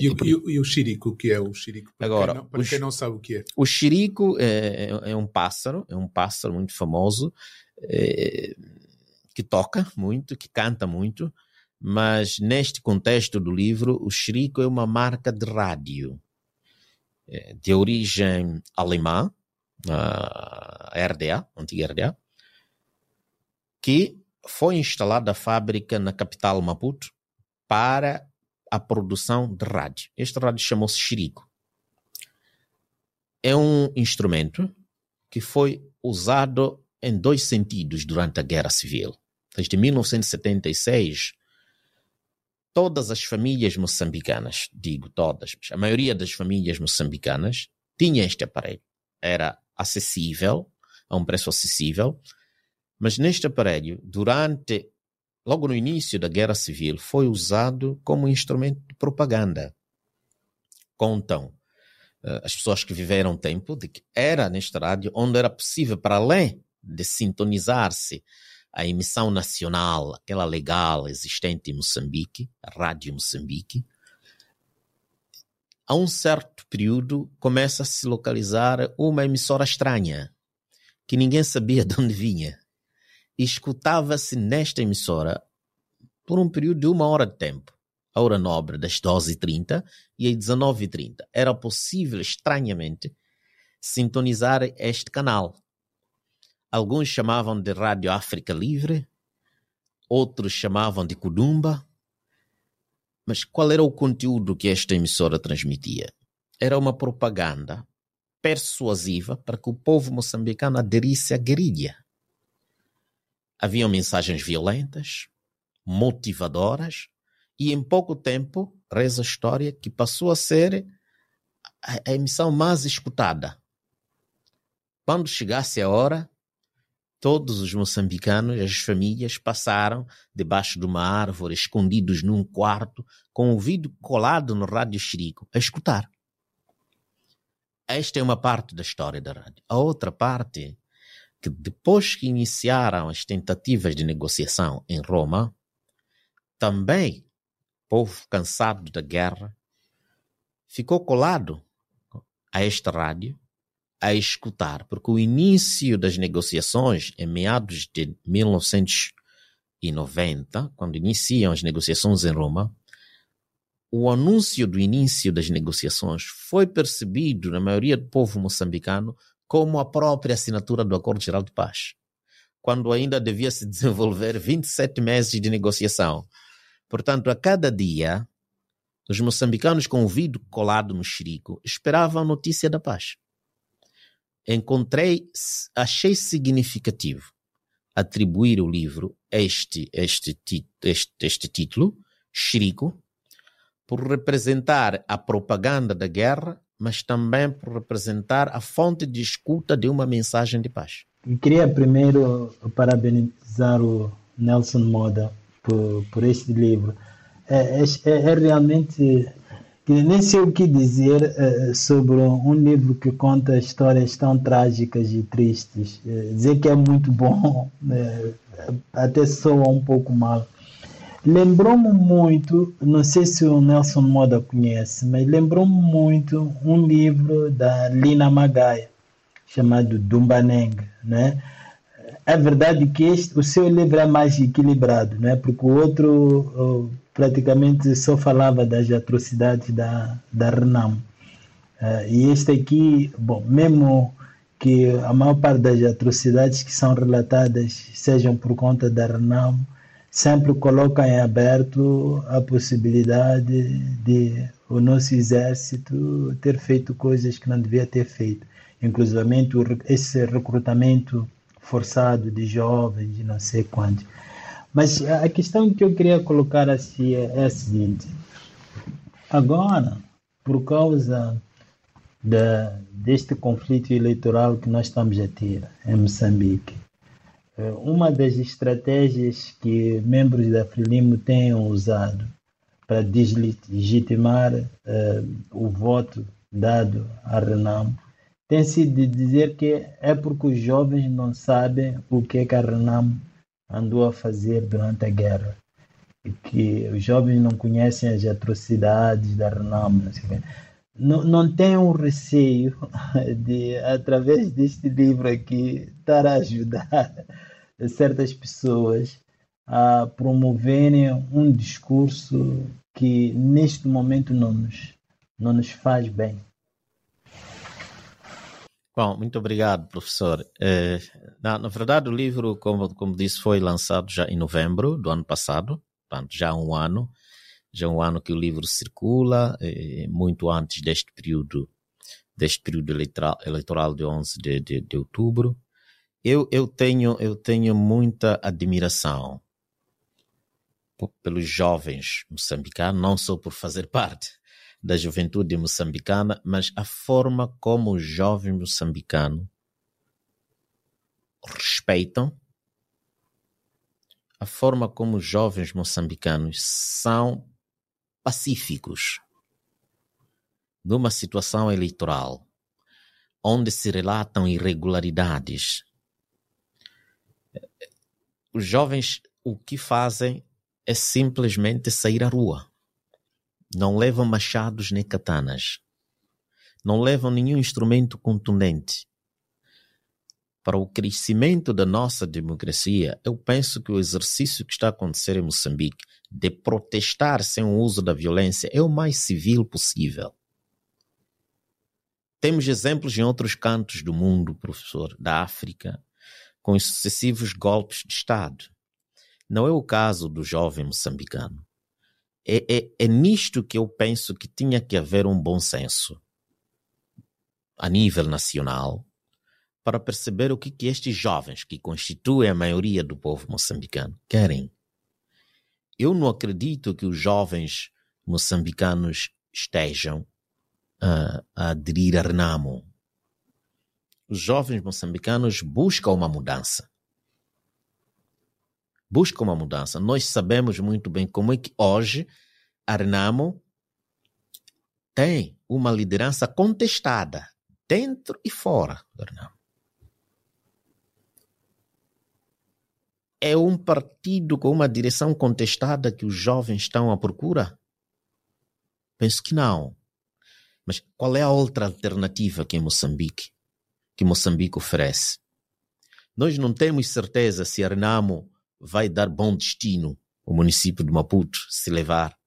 E, o, e, e o xirico, o que é o xirico? Para, Agora, quem, não, para o, quem não sabe o que é. O xirico é, é, é, um pássaro, é um pássaro muito famoso, é, que toca muito, que canta muito, mas neste contexto do livro, o Chirico é uma marca de rádio é, de origem alemã, a RDA, antiga RDA, que foi instalada a fábrica na capital Maputo para a produção de rádio. Este rádio chamou-se Chirico. É um instrumento que foi usado em dois sentidos durante a Guerra Civil desde 1976, todas as famílias moçambicanas, digo todas, a maioria das famílias moçambicanas tinha este aparelho. Era acessível, a um preço acessível, mas neste aparelho, durante, logo no início da Guerra Civil, foi usado como instrumento de propaganda. Contam uh, as pessoas que viveram tempo de que era neste rádio onde era possível, para além de sintonizar-se a emissão nacional, aquela legal existente em Moçambique, a Rádio Moçambique, a um certo período começa a se localizar uma emissora estranha, que ninguém sabia de onde vinha. Escutava-se nesta emissora por um período de uma hora de tempo. A hora nobre das 12h30 e às 19h30. Era possível, estranhamente, sintonizar este canal. Alguns chamavam de Rádio África Livre, outros chamavam de Kudumba. Mas qual era o conteúdo que esta emissora transmitia? Era uma propaganda persuasiva para que o povo moçambicano aderisse à guerrilha. Haviam mensagens violentas, motivadoras, e em pouco tempo, reza a história, que passou a ser a emissão mais escutada. Quando chegasse a hora, Todos os moçambicanos, as famílias, passaram debaixo de uma árvore, escondidos num quarto, com o ouvido colado no rádio xerico, a escutar. Esta é uma parte da história da rádio. A outra parte, que depois que iniciaram as tentativas de negociação em Roma, também povo cansado da guerra, ficou colado a esta rádio a escutar, porque o início das negociações, em meados de 1990, quando iniciam as negociações em Roma, o anúncio do início das negociações foi percebido na maioria do povo moçambicano como a própria assinatura do Acordo Geral de Paz, quando ainda devia se desenvolver 27 meses de negociação. Portanto, a cada dia, os moçambicanos com o vidro colado no xerico esperavam a notícia da paz. Encontrei, achei significativo atribuir o livro este, este, este, este título, Xerico, por representar a propaganda da guerra, mas também por representar a fonte de escuta de uma mensagem de paz. Queria primeiro parabenizar o Nelson Moda por, por este livro. É, é, é realmente nem sei o que dizer uh, sobre um livro que conta histórias tão trágicas e tristes. Uh, dizer que é muito bom uh, até soa um pouco mal. Lembrou-me muito, não sei se o Nelson Moda conhece, mas lembrou-me muito um livro da Lina Magaia, chamado Dumbaneng, né? É verdade que este, o seu livro é mais equilibrado, né? Porque o outro praticamente só falava das atrocidades da, da Renamo. Uh, e este aqui, bom, mesmo que a maior parte das atrocidades que são relatadas sejam por conta da Renamo, sempre coloca em aberto a possibilidade de o nosso exército ter feito coisas que não devia ter feito, inclusive esse recrutamento forçado de jovens, de não sei quantos. Mas a questão que eu queria colocar assim é, a seguinte: agora, por causa da, deste conflito eleitoral que nós estamos a ter em Moçambique, uma das estratégias que membros da Frelimo têm usado para deslegitimar uh, o voto dado a Renamo tem sido de dizer que é porque os jovens não sabem o que é que a Renamo andou a fazer durante a guerra. E que os jovens não conhecem as atrocidades da Renamo. Não, não tenham receio de, através deste livro aqui, estar a ajudar certas pessoas a promoverem um discurso que neste momento não nos, não nos faz bem. Bom, muito obrigado, professor. É, na, na, verdade, o livro, como, como disse, foi lançado já em novembro do ano passado, portanto, já há um ano. Já um ano que o livro circula, é, muito antes deste período, deste período eleitoral, eleitoral de 11 de, de, de outubro. Eu, eu, tenho, eu tenho muita admiração pelos jovens moçambicanos, não só por fazer parte da juventude moçambicana, mas a forma como os jovens moçambicanos respeitam, a forma como os jovens moçambicanos são pacíficos numa situação eleitoral onde se relatam irregularidades. Os jovens o que fazem é simplesmente sair à rua não levam machados nem katanas. Não levam nenhum instrumento contundente. Para o crescimento da nossa democracia, eu penso que o exercício que está a acontecer em Moçambique de protestar sem o uso da violência é o mais civil possível. Temos exemplos em outros cantos do mundo, professor, da África, com os sucessivos golpes de Estado. Não é o caso do jovem moçambicano. É, é, é nisto que eu penso que tinha que haver um bom senso a nível nacional para perceber o que, que estes jovens, que constituem a maioria do povo moçambicano, querem. Eu não acredito que os jovens moçambicanos estejam uh, a aderir a Renamo. Os jovens moçambicanos buscam uma mudança. Buscam uma mudança. Nós sabemos muito bem como é que hoje Arnamo tem uma liderança contestada dentro e fora do Arnamo. é um partido com uma direção contestada que os jovens estão à procura? Penso que não. Mas qual é a outra alternativa que em Moçambique, que Moçambique oferece? Nós não temos certeza se a Renamo vai dar bom destino o município de Maputo se levar.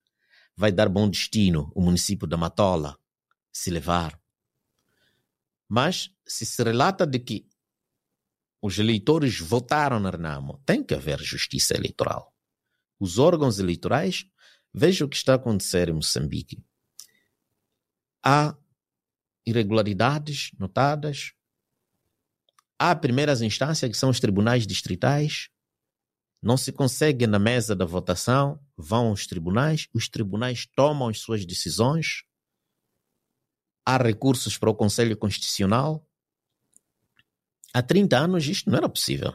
Vai dar bom destino o município da Matola se levar. Mas se se relata de que os eleitores votaram na Renamo, tem que haver justiça eleitoral. Os órgãos eleitorais, veja o que está a acontecer em Moçambique. Há irregularidades notadas. Há primeiras instâncias, que são os tribunais distritais. Não se consegue na mesa da votação, vão aos tribunais, os tribunais tomam as suas decisões. Há recursos para o Conselho Constitucional Há 30 anos isto não era possível.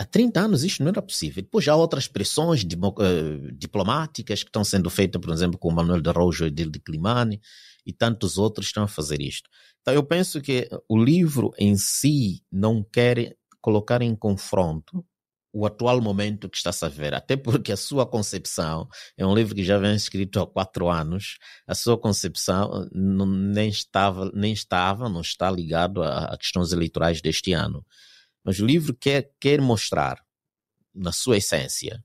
Há 30 anos isto não era possível. Depois há outras pressões uh, diplomáticas que estão sendo feitas, por exemplo, com o Manuel de Araujo e de Climane e tantos outros estão a fazer isto. Então eu penso que o livro em si não quer colocar em confronto o atual momento que está-se a ver, até porque a sua concepção é um livro que já vem escrito há quatro anos, a sua concepção não, nem estava, nem estava, não está ligado a, a questões eleitorais deste ano. Mas o livro quer, quer mostrar, na sua essência,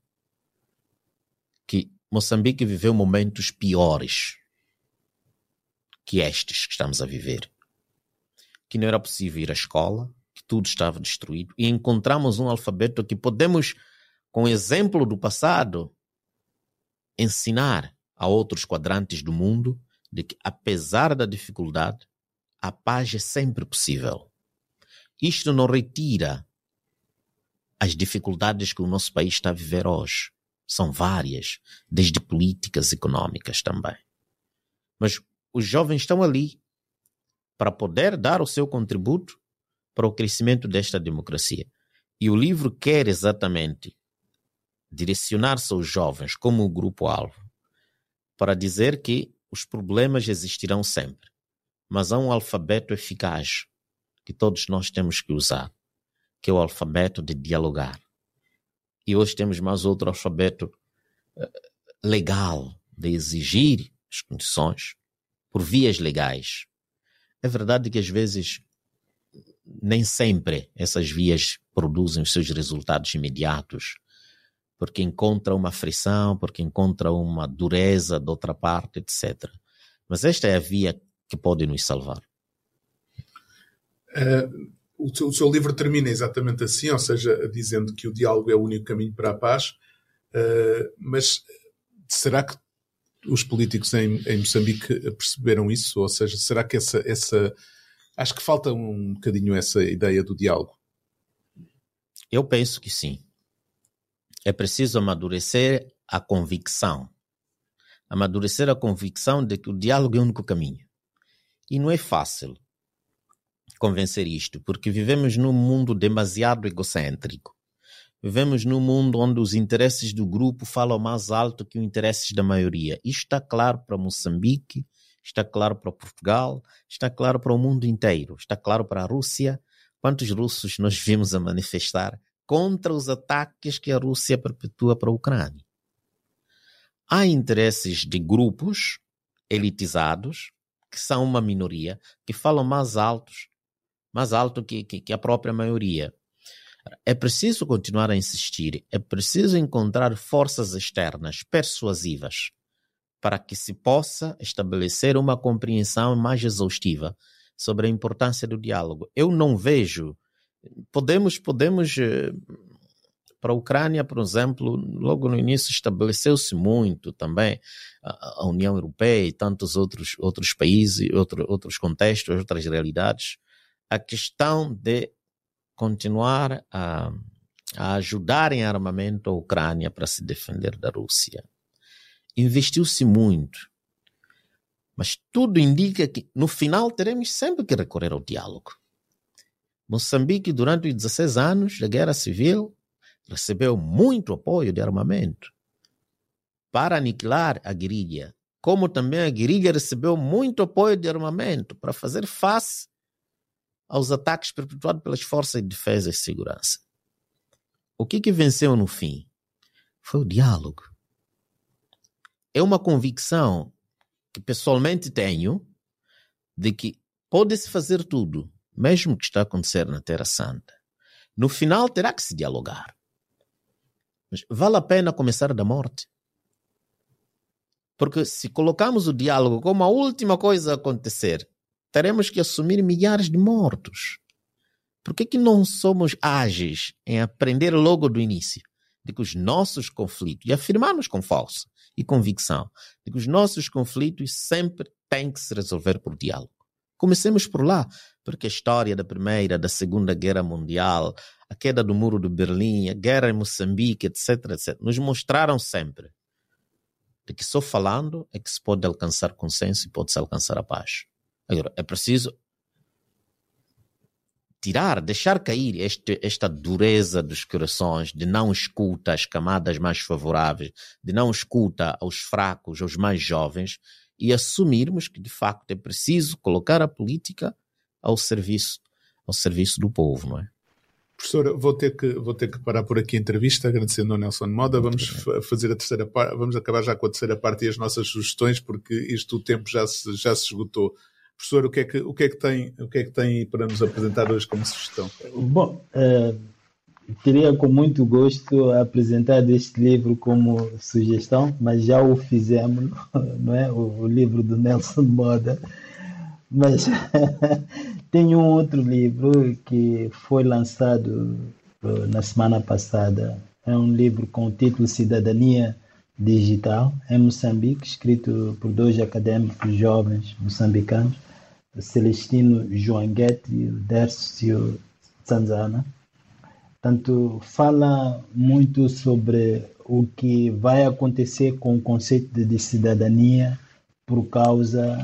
que Moçambique viveu momentos piores que estes que estamos a viver. Que não era possível ir à escola, tudo estava destruído. E encontramos um alfabeto que podemos, com exemplo do passado, ensinar a outros quadrantes do mundo de que, apesar da dificuldade, a paz é sempre possível. Isto não retira as dificuldades que o nosso país está a viver hoje. São várias, desde políticas econômicas também. Mas os jovens estão ali para poder dar o seu contributo para o crescimento desta democracia. E o livro quer exatamente direcionar-se aos jovens como o grupo-alvo para dizer que os problemas existirão sempre, mas há um alfabeto eficaz que todos nós temos que usar, que é o alfabeto de dialogar. E hoje temos mais outro alfabeto eh, legal de exigir as condições por vias legais. É verdade que às vezes nem sempre essas vias produzem os seus resultados imediatos, porque encontra uma frição, porque encontra uma dureza de outra parte, etc. Mas esta é a via que pode nos salvar. Uh, o, seu, o, seu, livro termina exatamente assim, ou seja, dizendo que o diálogo é o único caminho para a paz. Uh, mas será que os políticos em, em Moçambique perceberam isso? Ou seja, será que essa, essa Acho que falta um bocadinho essa ideia do diálogo. Eu penso que sim. É preciso amadurecer a convicção. Amadurecer a convicção de que o diálogo é o único caminho. E não é fácil convencer isto, porque vivemos num mundo demasiado egocêntrico. Vivemos num mundo onde os interesses do grupo falam mais alto que os interesses da maioria. Isto está claro para Moçambique, está claro para Portugal, está claro para o mundo inteiro, está claro para a Rússia. Quantos russos nós vimos a manifestar contra os ataques que a Rússia perpetua para a Ucrânia? Há interesses de grupos elitizados, que são uma minoria, que falam mais altos, mais alto que, que, que a própria maioria. É preciso continuar a insistir, é preciso encontrar forças externas persuasivas para que se possa estabelecer uma compreensão mais exaustiva sobre a importância do diálogo. Eu não vejo. Podemos, podemos eh, para a Ucrânia, por exemplo, logo no início estabeleceu-se muito também a, União Europeia e tantos outros, outros países, outro, outros contextos, outras realidades, a questão de continuar a, a ajudar em armamento a Ucrânia para se defender da Rússia investiu-se muito. Mas tudo indica que no final teremos sempre que recorrer ao diálogo. Moçambique, durante os 16 anos da Guerra Civil, recebeu muito apoio de armamento para aniquilar a guerrilha, como também a guerrilha recebeu muito apoio de armamento para fazer face aos ataques perpetuados pelas forças de defesa e segurança. O que, que venceu no fim? Foi o diálogo. É uma convicção que pessoalmente tenho de que pode-se fazer tudo, mesmo que está a acontecer na Terra Santa. No final terá que se dialogar. Mas vale a pena começar da morte? Porque se colocamos o diálogo como a última coisa a acontecer, teremos que assumir milhares de mortos. Por que, que não somos ágeis em aprender logo do início de que os nossos conflitos, e afirmarmos com força e convicção, de que os nossos conflitos sempre têm que se resolver por diálogo? Comecemos por lá, porque a história da Primeira, da Segunda Guerra Mundial, a queda do Muro de Berlim, a guerra em Moçambique, etc., etc., nos mostraram sempre de que só falando é que se pode alcançar consenso e pode-se alcançar a paz. Agora, é preciso tirar, deixar cair este, esta dureza dos corações, de não escuta as camadas mais favoráveis, de não escuta aos fracos, aos mais jovens, e assumirmos que, de facto, é preciso colocar a política ao serviço, ao serviço do povo, não é? Professor, vou ter que, vou ter que parar por aqui a entrevista, agradecendo ao Nelson Moda. Vamos fazer a terceira parte, vamos acabar já com a terceira parte e as nossas sugestões, porque isto o tempo já se, já se esgotou. Professor, o que, é que, o, que é que tem, o que é que tem para nos apresentar hoje como sugestão? Bom, uh, teria com muito gosto apresentar este livro como sugestão, mas já o fizemos, não é? O, livro do Nelson Moda. Mas Tem um outro livro que foi lançado uh, na semana passada. É um livro com o título Cidadania Digital, em Moçambique, escrito por dois acadêmicos jovens moçambicanos, Celestino Joanguete e Dércio Zanzana. Tanto fala muito sobre o que vai acontecer com o conceito de cidadania por causa,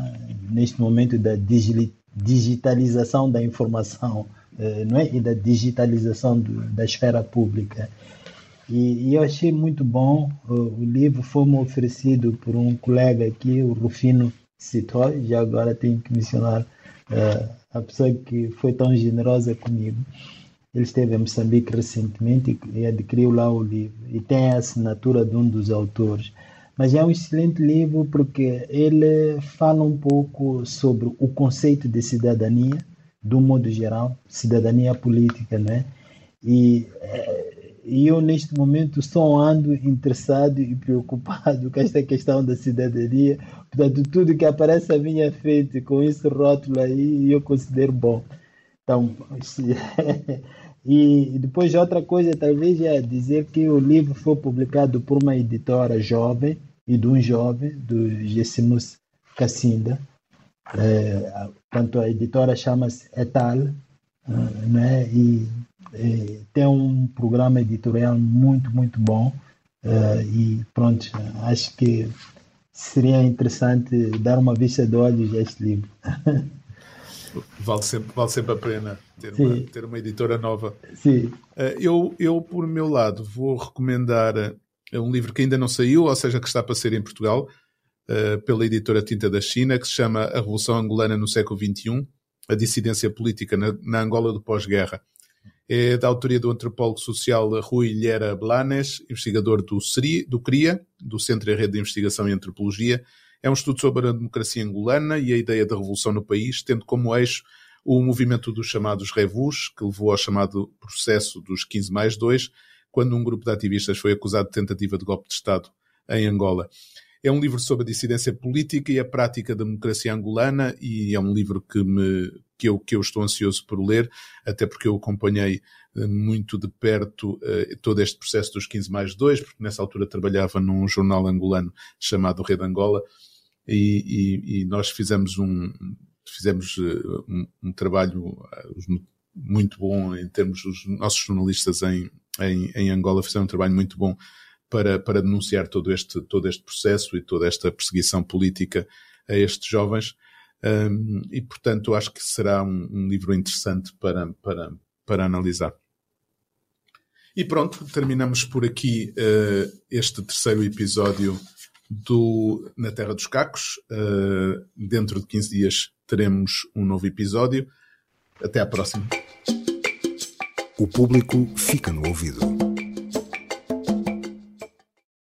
neste momento, da digital digitalização da informação eh, não é? e da digitalização do, da esfera pública. E, e, eu achei muito bom, o, o livro foi-me oferecido por um colega aqui, o Rufino Citói, já agora tenho que mencionar uh, a pessoa que foi tão generosa comigo. Ele esteve em Moçambique recentemente e, e adquiriu lá o livro. E tem a assinatura de um dos autores. Mas é um excelente livro porque ele fala um pouco sobre o conceito de cidadania, um modo geral, cidadania política, né? E, eh, e eu, neste momento, só ando interessado e preocupado com esta questão da cidadania. Portanto, tudo que aparece à minha frente com esse rótulo aí, eu considero bom. Então, e depois outra coisa, talvez é dizer que o livro foi publicado por uma editora jovem, e de um jovem, do Gessimus Cassinda. É, portanto, a editora chama-se Etal, né? e, e, tem um programa editorial muito, muito bom. É, e pronto, acho que seria interessante dar uma vista de olhos a este livro. Vale sempre, vale sempre a pena ter, uma, ter uma editora nova. Sim. É, eu, eu, por meu lado, vou recomendar é um livro que ainda não saiu, ou seja, que está para ser em Portugal, pela editora Tinta da China, que se chama A Revolução Angolana no Século XXI, a dissidência política na, na Angola do pós-guerra. É da autoria do antropólogo social Rui Lhera Blanes, investigador do, CRI, do CRIA, do Centro e Rede de Investigação em Antropologia. É um estudo sobre a democracia angolana e a ideia da revolução no país, tendo como eixo o movimento dos chamados revus, que levou ao chamado processo dos 15 mais 2, quando um grupo de ativistas foi acusado de tentativa de golpe de Estado em Angola. É um livro sobre a dissidência política e a prática da democracia angolana e é um livro que, me, que, eu, que eu estou ansioso por ler, até porque eu acompanhei eh, muito de perto uh, todo este processo dos 15 mais 2, porque nessa altura trabalhava num jornal angolano chamado Rede Angola e, e, e nós fizemos um, fizemos uh, um, um, trabalho muito bom em termos dos nossos jornalistas em, em, em Angola fizeram um trabalho muito bom para, para denunciar todo este, todo este processo e toda esta perseguição política a estes jovens. Um, e, portanto, acho que será um, um, livro interessante para, para, para analisar. E pronto, terminamos por aqui uh, este terceiro episódio do Na Terra dos Cacos. Uh, dentro de 15 dias teremos um novo episódio. Até à próxima. O público fica no ouvido.